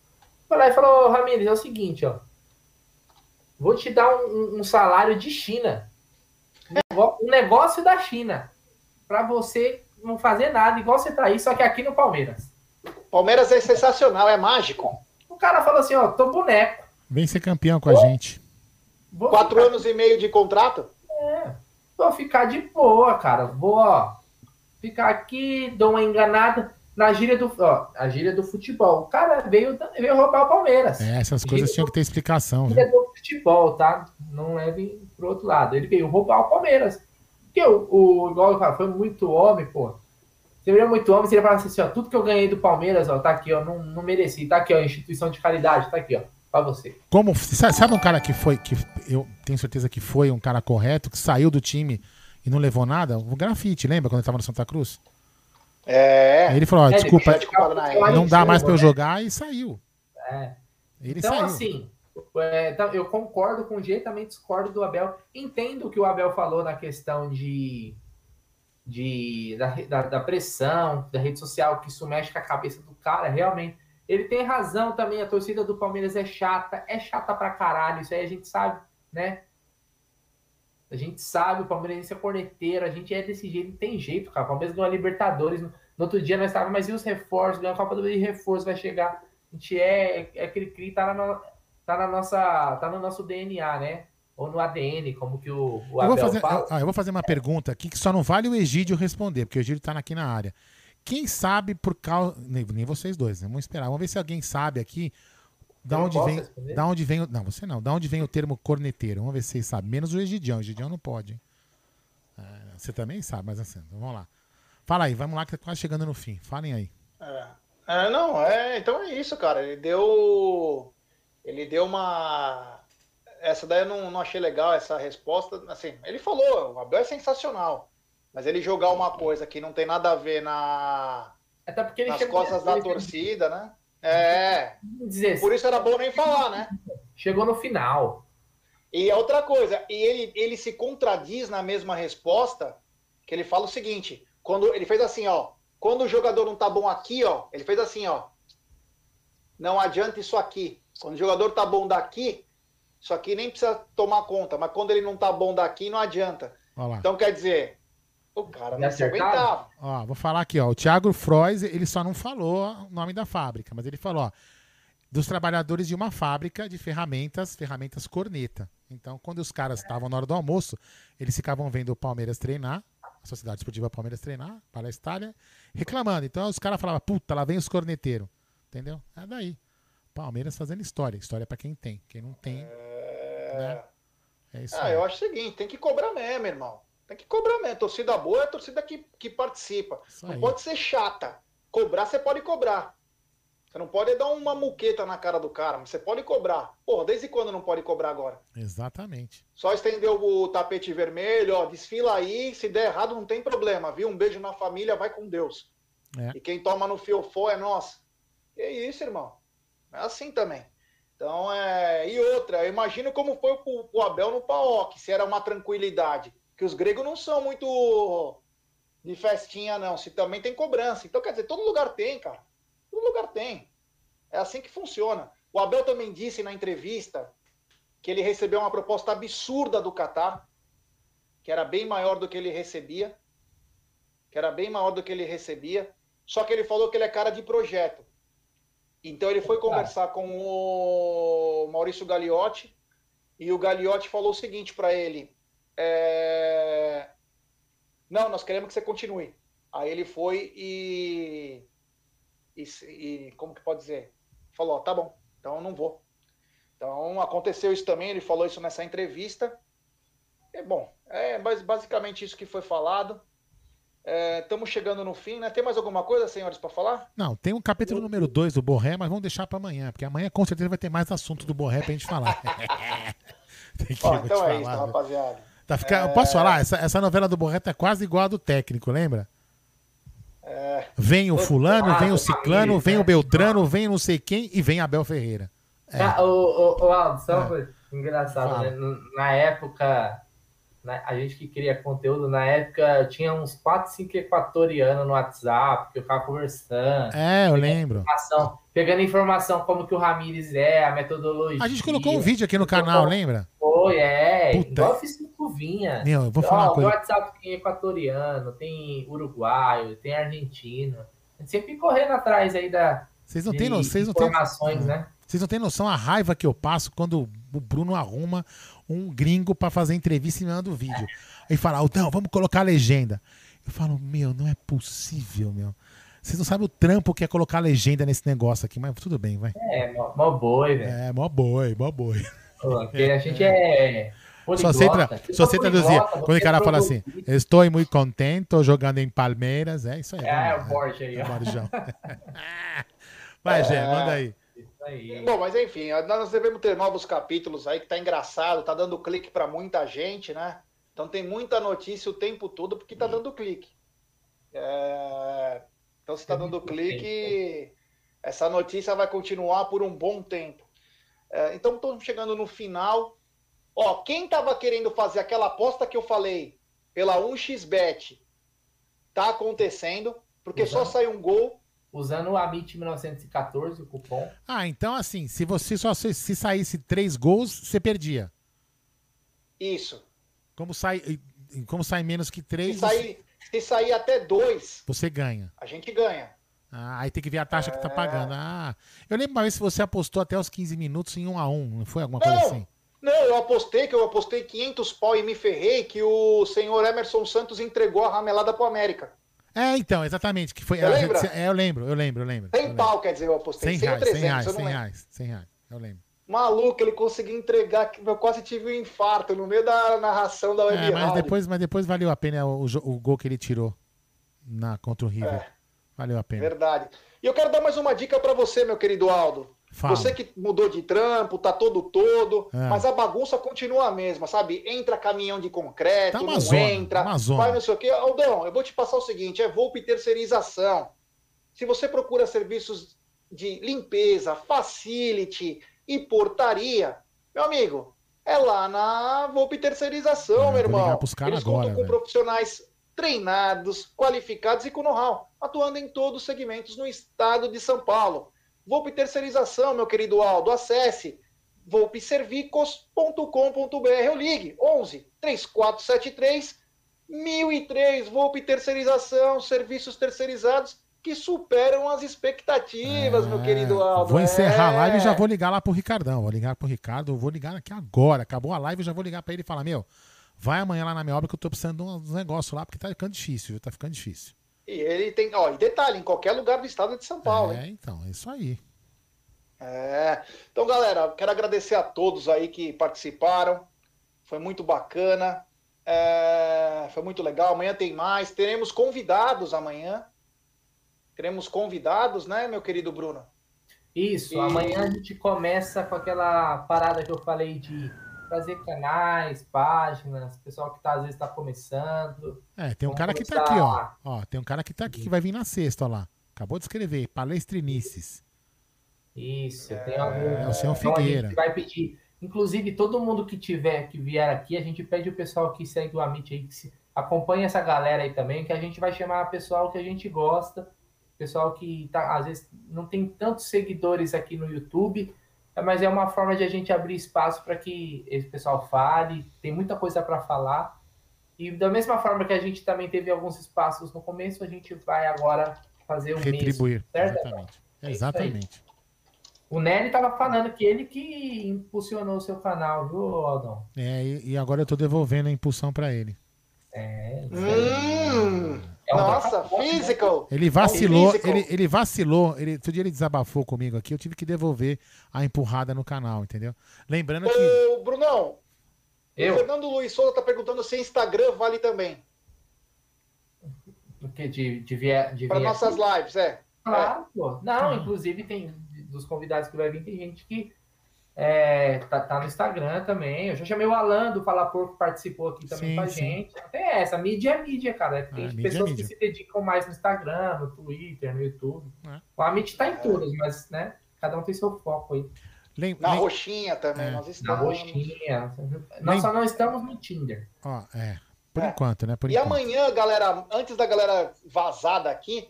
Foi lá e falou: Ramires, é o seguinte, ó. Vou te dar um, um salário de China. Um negócio da China. Para você não fazer nada, igual você tá aí, só que aqui no Palmeiras. Palmeiras é sensacional, é mágico. O cara falou assim: ó, tô boneco. Vem ser campeão com a gente. Quatro ficar... anos e meio de contrato? É. Vou ficar de boa, cara. Vou, ó, ficar aqui, dou uma enganada na gíria do, ó, a gíria do futebol. O cara veio, veio roubar o Palmeiras. É, essas coisas tinham que ter explicação. Gíria do futebol, tá? Não leve pro outro lado. Ele veio roubar o Palmeiras. Porque o, o igual eu falo, foi muito homem, pô. Seria muito homem, seria falar assim, ó, tudo que eu ganhei do Palmeiras, ó, tá aqui, ó, não, não mereci, tá aqui, ó, instituição de caridade, tá aqui, ó para você. Como sabe um cara que foi que eu tenho certeza que foi um cara correto que saiu do time e não levou nada? O Grafite, lembra quando ele tava no Santa Cruz? É. Aí ele falou, ó, é, desculpa, não dá mais para eu jogar e saiu. É. Ele então saiu. assim, é, tá, eu concordo com o G, também discordo do Abel. Entendo o que o Abel falou na questão de, de da, da, da pressão, da rede social, que isso mexe com a cabeça do cara, realmente. Ele tem razão também, a torcida do Palmeiras é chata, é chata pra caralho, isso aí a gente sabe, né? A gente sabe, o Palmeiras é corneteiro, a gente é desse jeito, não tem jeito, cara. O Palmeiras ganhou a Libertadores, no, outro dia nós estávamos, mas e os reforços? Ganhou a Copa do de reforço, vai chegar. A gente é, é aquele cri, tá, na, tá na nossa, tá no nosso DNA, né? Ou no ADN, como que o, o eu vou fazer, fala. Eu, eu, vou fazer uma pergunta aqui que só não vale o Egídio responder, porque o Egídio tá aqui na área. Quem sabe por causa. Nem, nem vocês dois, né? Vamos esperar. Vamos ver se alguém sabe aqui. Da onde, vem, da onde vem. Não, você não. Da onde vem o termo corneteiro? Vamos ver se vocês sabem. Menos o Egidião. O Egidião não pode. É, você também sabe, mas assim, então vamos lá. Fala aí, vamos lá que tá quase chegando no fim. Falem aí. É, é, não, é, então é isso, cara. Ele deu. Ele deu uma. Essa daí eu não, não achei legal, essa resposta. Assim, ele falou, o Abel é sensacional. Mas ele jogar uma coisa que não tem nada a ver na Até porque ele nas costas da torcida, né? É. Por isso era bom nem falar, né? Chegou no final. E outra coisa, e ele, ele se contradiz na mesma resposta, que ele fala o seguinte, quando ele fez assim, ó, quando o jogador não tá bom aqui, ó, ele fez assim, ó, não adianta isso aqui. Quando o jogador tá bom daqui, isso aqui nem precisa tomar conta, mas quando ele não tá bom daqui, não adianta. Então quer dizer, o cara não se aguentava. Ó, vou falar aqui, ó. O Thiago Frois, ele só não falou o nome da fábrica, mas ele falou, ó, dos trabalhadores de uma fábrica de ferramentas, ferramentas corneta. Então, quando os caras estavam na hora do almoço, eles ficavam vendo o Palmeiras treinar, a Sociedade Esportiva Palmeiras treinar, para a Itália, reclamando. Então, os caras falavam, puta, lá vem os corneteiros. Entendeu? É daí. Palmeiras fazendo história. História para quem tem. Quem não tem. É, né? é isso ah, aí. eu acho o seguinte: tem que cobrar mesmo, irmão. Tem que cobrar mesmo. Torcida boa é a torcida que, que participa. Não pode ser chata. Cobrar, você pode cobrar. Você não pode dar uma muqueta na cara do cara, mas você pode cobrar. Porra, desde quando não pode cobrar agora? Exatamente. Só estendeu o tapete vermelho, ó, desfila aí, se der errado não tem problema, viu? Um beijo na família, vai com Deus. É. E quem toma no fiofó é nós. Que isso, irmão. É assim também. Então, é... E outra, eu imagino como foi o, o Abel no Paok, se era uma tranquilidade que os gregos não são muito de festinha, não. Se também tem cobrança. Então, quer dizer, todo lugar tem, cara. Todo lugar tem. É assim que funciona. O Abel também disse na entrevista que ele recebeu uma proposta absurda do Catar, que era bem maior do que ele recebia. Que era bem maior do que ele recebia. Só que ele falou que ele é cara de projeto. Então ele foi conversar com o Maurício Gagliotti e o Gagliotti falou o seguinte para ele: é... Não, nós queremos que você continue. Aí ele foi e... e, e como que pode dizer? Falou, tá bom. Então eu não vou. Então aconteceu isso também, ele falou isso nessa entrevista. É bom, é basicamente isso que foi falado. Estamos é, chegando no fim, né? Tem mais alguma coisa, senhores, para falar? Não, tem um capítulo número 2 do Borré, mas vamos deixar para amanhã, porque amanhã com certeza vai ter mais assunto do Borré pra gente falar. *laughs* tem que, Ó, então é falar, isso, viu? rapaziada. Tá fica... é... Posso falar? Essa, essa novela do Borré tá quase igual a do técnico, lembra? É... Vem o fulano, vem o ciclano, vem o Beltrano, vem não sei quem e vem Abel Ferreira. É. Ah, o, o, o Aldo, só uma é. coisa engraçada, né? Na época né, a gente que cria conteúdo, na época tinha uns 4, 5 equatorianos no WhatsApp, que eu ficava conversando. É, eu lembro. Informação, pegando informação como que o Ramires é, a metodologia. A gente colocou um vídeo aqui no canal, lembra? Foi, é. Puta. Igual eu fiz com Cuvinha. Meu, eu vou falar uma coisa. No WhatsApp tem equatoriano, tem uruguaio, tem argentino. A gente sempre correndo atrás aí da. Vocês não têm noção, informações, né? Vocês não têm noção a raiva que eu passo quando o Bruno arruma um gringo para fazer entrevista e me manda o um vídeo. Aí fala, não, vamos colocar a legenda. Eu falo, meu, não é possível, meu. Vocês não sabem o trampo que é colocar a legenda nesse negócio aqui, mas tudo bem, vai. É, mó, mó boi, velho. É, mó boi, mó boi. Porque a gente é. Só aceita, só aceita traduzir. Quando o cara fala assim, estou muito contente, jogando em Palmeiras, é isso aí. É, é o Borja aí. É, *laughs* Vai, Gé, manda aí. Bom, mas enfim, nós devemos ter novos capítulos aí que tá engraçado, tá dando clique para muita gente, né? Então tem muita notícia o tempo todo porque tá dando clique. É... Então se tá dando clique, essa notícia vai continuar por um bom tempo. É, então estamos chegando no final. Ó, quem tava querendo fazer aquela aposta que eu falei pela 1xBet, tá acontecendo, porque uhum. só saiu um gol usando o Amit 1914, o cupom. Ah, então assim, se você só se, se saísse três gols, você perdia. Isso. Como sai, como sai menos que três? Se sair, se sair até dois, você ganha. A gente ganha. Ah, aí tem que ver a taxa é... que tá é. pagando. Ah, eu lembro uma vez se você apostou até os 15 minutos em um a um, não foi alguma não, coisa assim? Não, eu apostei que eu apostei 500 pau e me ferrei que o senhor Emerson Santos entregou a ramelada pro América. É, então, exatamente. Que foi, Você lembra? É, eu lembro, eu lembro, eu lembro. 100 eu lembro. pau, quer dizer, eu apostei. 100 reais, 300, 100 reais, 100 reais, 100 reais, eu lembro. Maluco, ele conseguiu entregar, eu quase tive um infarto no meio da narração da web é, mas depois, mas depois valeu a pena o, o, gol que ele tirou na, contra o River. É, valeu a pena. Verdade. E eu quero dar mais uma dica para você, meu querido Aldo. Fala. Você que mudou de trampo, tá todo todo, é. mas a bagunça continua a mesma, sabe? Entra caminhão de concreto, tá não zona, entra, vai não sei o quê. Aldão, eu vou te passar o seguinte, é Volpe Terceirização. Se você procura serviços de limpeza, facility e portaria, meu amigo, é lá na Volpe Terceirização, é, meu irmão. Eles agora, contam com profissionais treinados, qualificados e com know-how, atuando em todos os segmentos no estado de São Paulo. Volpe Terceirização, meu querido Aldo, acesse volpeservicos.com.br ou ligue 11 3473 1003 Volpe Terceirização, serviços terceirizados que superam as expectativas, é, meu querido Aldo. Vou encerrar é. a live e já vou ligar lá pro Ricardão. Vou ligar pro Ricardo, vou ligar aqui agora. Acabou a live, eu já vou ligar para ele e falar: Meu, vai amanhã lá na minha obra que eu tô precisando de uns negócios lá, porque tá ficando difícil, tá ficando difícil. E ele tem, ó, e detalhe, em qualquer lugar do estado de São Paulo. É, hein? então, é isso aí. É. Então, galera, quero agradecer a todos aí que participaram. Foi muito bacana. É... Foi muito legal. Amanhã tem mais. Teremos convidados amanhã. Teremos convidados, né, meu querido Bruno? Isso. E... Amanhã a gente começa com aquela parada que eu falei de fazer canais, páginas, pessoal que tá, às vezes está começando. É, tem um cara começar... que tá aqui, ó. ó. Tem um cara que tá aqui que vai vir na sexta, ó lá. Acabou de escrever, palestrinices. Isso, tem algum. É o senhor Figueira. Então vai pedir. Inclusive, todo mundo que tiver, que vier aqui, a gente pede o pessoal que segue o Amit aí, que se acompanha essa galera aí também, que a gente vai chamar pessoal que a gente gosta, pessoal que tá, às vezes não tem tantos seguidores aqui no YouTube, mas é uma forma de a gente abrir espaço para que esse pessoal fale, tem muita coisa para falar. E da mesma forma que a gente também teve alguns espaços no começo, a gente vai agora fazer o Retribuir, mesmo. Exatamente. É Exatamente. O Nery estava falando que ele que impulsionou o seu canal, viu, Aldão? É, e, agora eu estou devolvendo a impulsão para ele. É. Hum. É um Nossa, toca-pop, né? physical. Ele vacilou, Physical. ele, ele vacilou, ele, outro dia ele desabafou comigo aqui, eu tive que devolver a empurrada no canal, entendeu? Lembrando que. Ô, Brunão, o Eu? Fernando Luiz Souza tá perguntando se Instagram vale também. O que? De, de, vir, de Para nossas aqui? lives, é. Claro, pô. Não, inclusive tem dos convidados que vai vir, tem gente que é, tá, tá no Instagram também. Eu já chamei o Alan do Fala Porco, que participou aqui também Sim, com a sim. gente. Tem essa, mídia é mídia, cara. Tem Ah, mídia é pessoas mídia. que se dedicam mais no Instagram, no Twitter, no YouTube. É. O Amit tá em todas, mas, né, cada um tem seu foco aí. lem- Na roxinha também, É. nós Na estamos. roxinha. Nós só não estamos no Tinder. Ó, é. Por É. enquanto, né? Por E enquanto. amanhã, galera, antes da galera vazar daqui,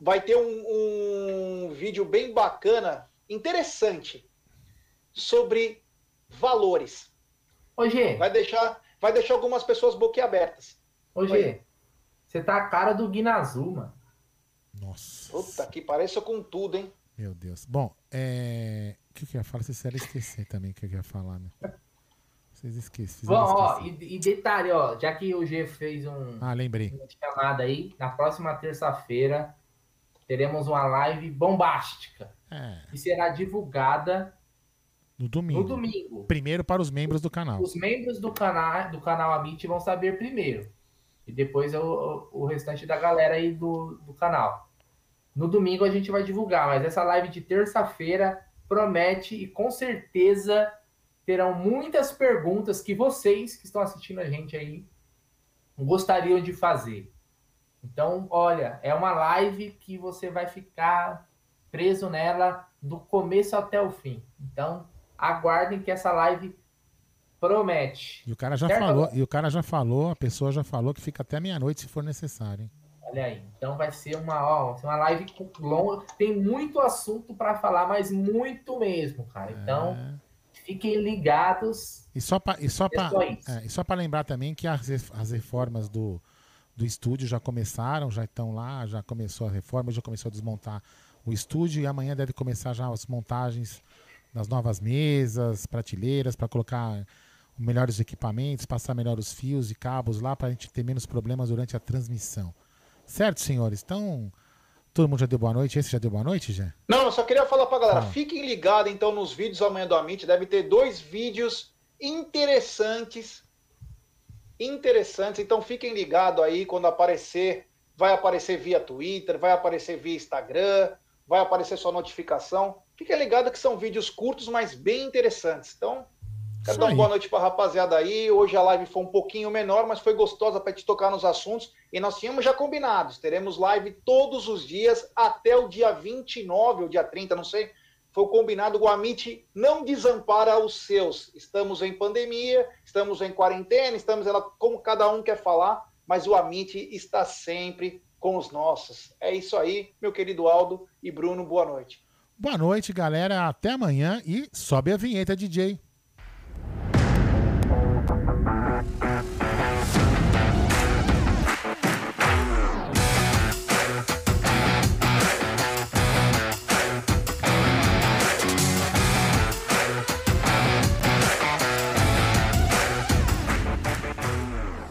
vai ter um, um vídeo bem bacana, interessante, sobre valores. Ô, Gê, Vai deixar, vai deixar algumas pessoas boquiabertas. ô, Gê, você tá a cara do Guinazu, mano. Nossa. Puta que pareça com tudo, hein? Meu Deus. Bom, é. O que, que eu ia falar? Vocês querem esquecer também o que eu ia falar, né? Vocês esqueceram. Bom, ó, e, e detalhe, ó, já que o G fez um, Ah, lembrei. uma chamada aí, na próxima terça-feira teremos uma live bombástica É, que será divulgada no domingo. no domingo. Primeiro para os membros do canal. Os membros do canal do canal Amit vão saber primeiro. E depois o, o restante da galera aí do, do canal. No domingo a gente vai divulgar, mas essa live de terça-feira promete e com certeza terão muitas perguntas que vocês que estão assistindo a gente aí gostariam de fazer. Então, olha, é uma live que você vai ficar preso nela do começo até o fim. Então, aguardem que essa live promete. E o cara já Certo? falou, e o cara já falou, a pessoa já falou que fica até meia-noite se for necessário, hein? Olha aí. Então vai ser uma, ó, uma live longa. Tem muito assunto para falar, mas muito mesmo, cara. Então, É. fiquem ligados. E só para e só É só isso. é, e só pra lembrar também que as, as reformas do, do estúdio já começaram, já estão lá, já começou a reforma, já começou a desmontar o estúdio e amanhã deve começar já as montagens das novas mesas, prateleiras, para colocar melhores equipamentos, passar melhor os fios e cabos lá para a gente ter menos problemas durante a transmissão. Certo, senhores? Então, todo mundo já deu boa noite? Esse já deu boa noite, já? Não, eu só queria falar pra galera, Ah. fiquem ligados então nos vídeos amanhã do Amit, deve ter dois vídeos interessantes, interessantes, então fiquem ligados aí quando aparecer, vai aparecer via Twitter, vai aparecer via Instagram, vai aparecer sua notificação, fiquem ligados que são vídeos curtos, mas bem interessantes, então quero Isso dar uma aí. boa noite pra rapaziada aí, hoje a live foi um pouquinho menor, mas foi gostosa pra gente tocar nos assuntos, e nós tínhamos já combinados, teremos live todos os dias até o dia 29 ou dia 30, não sei. Foi combinado, o Amit não desampara os seus. Estamos em pandemia, estamos em quarentena, estamos ela como cada um quer falar, mas o Amit está sempre com os nossos. É isso aí, meu querido Aldo e Bruno, boa noite. Boa noite, galera. Até amanhã e sobe a vinheta, DJ.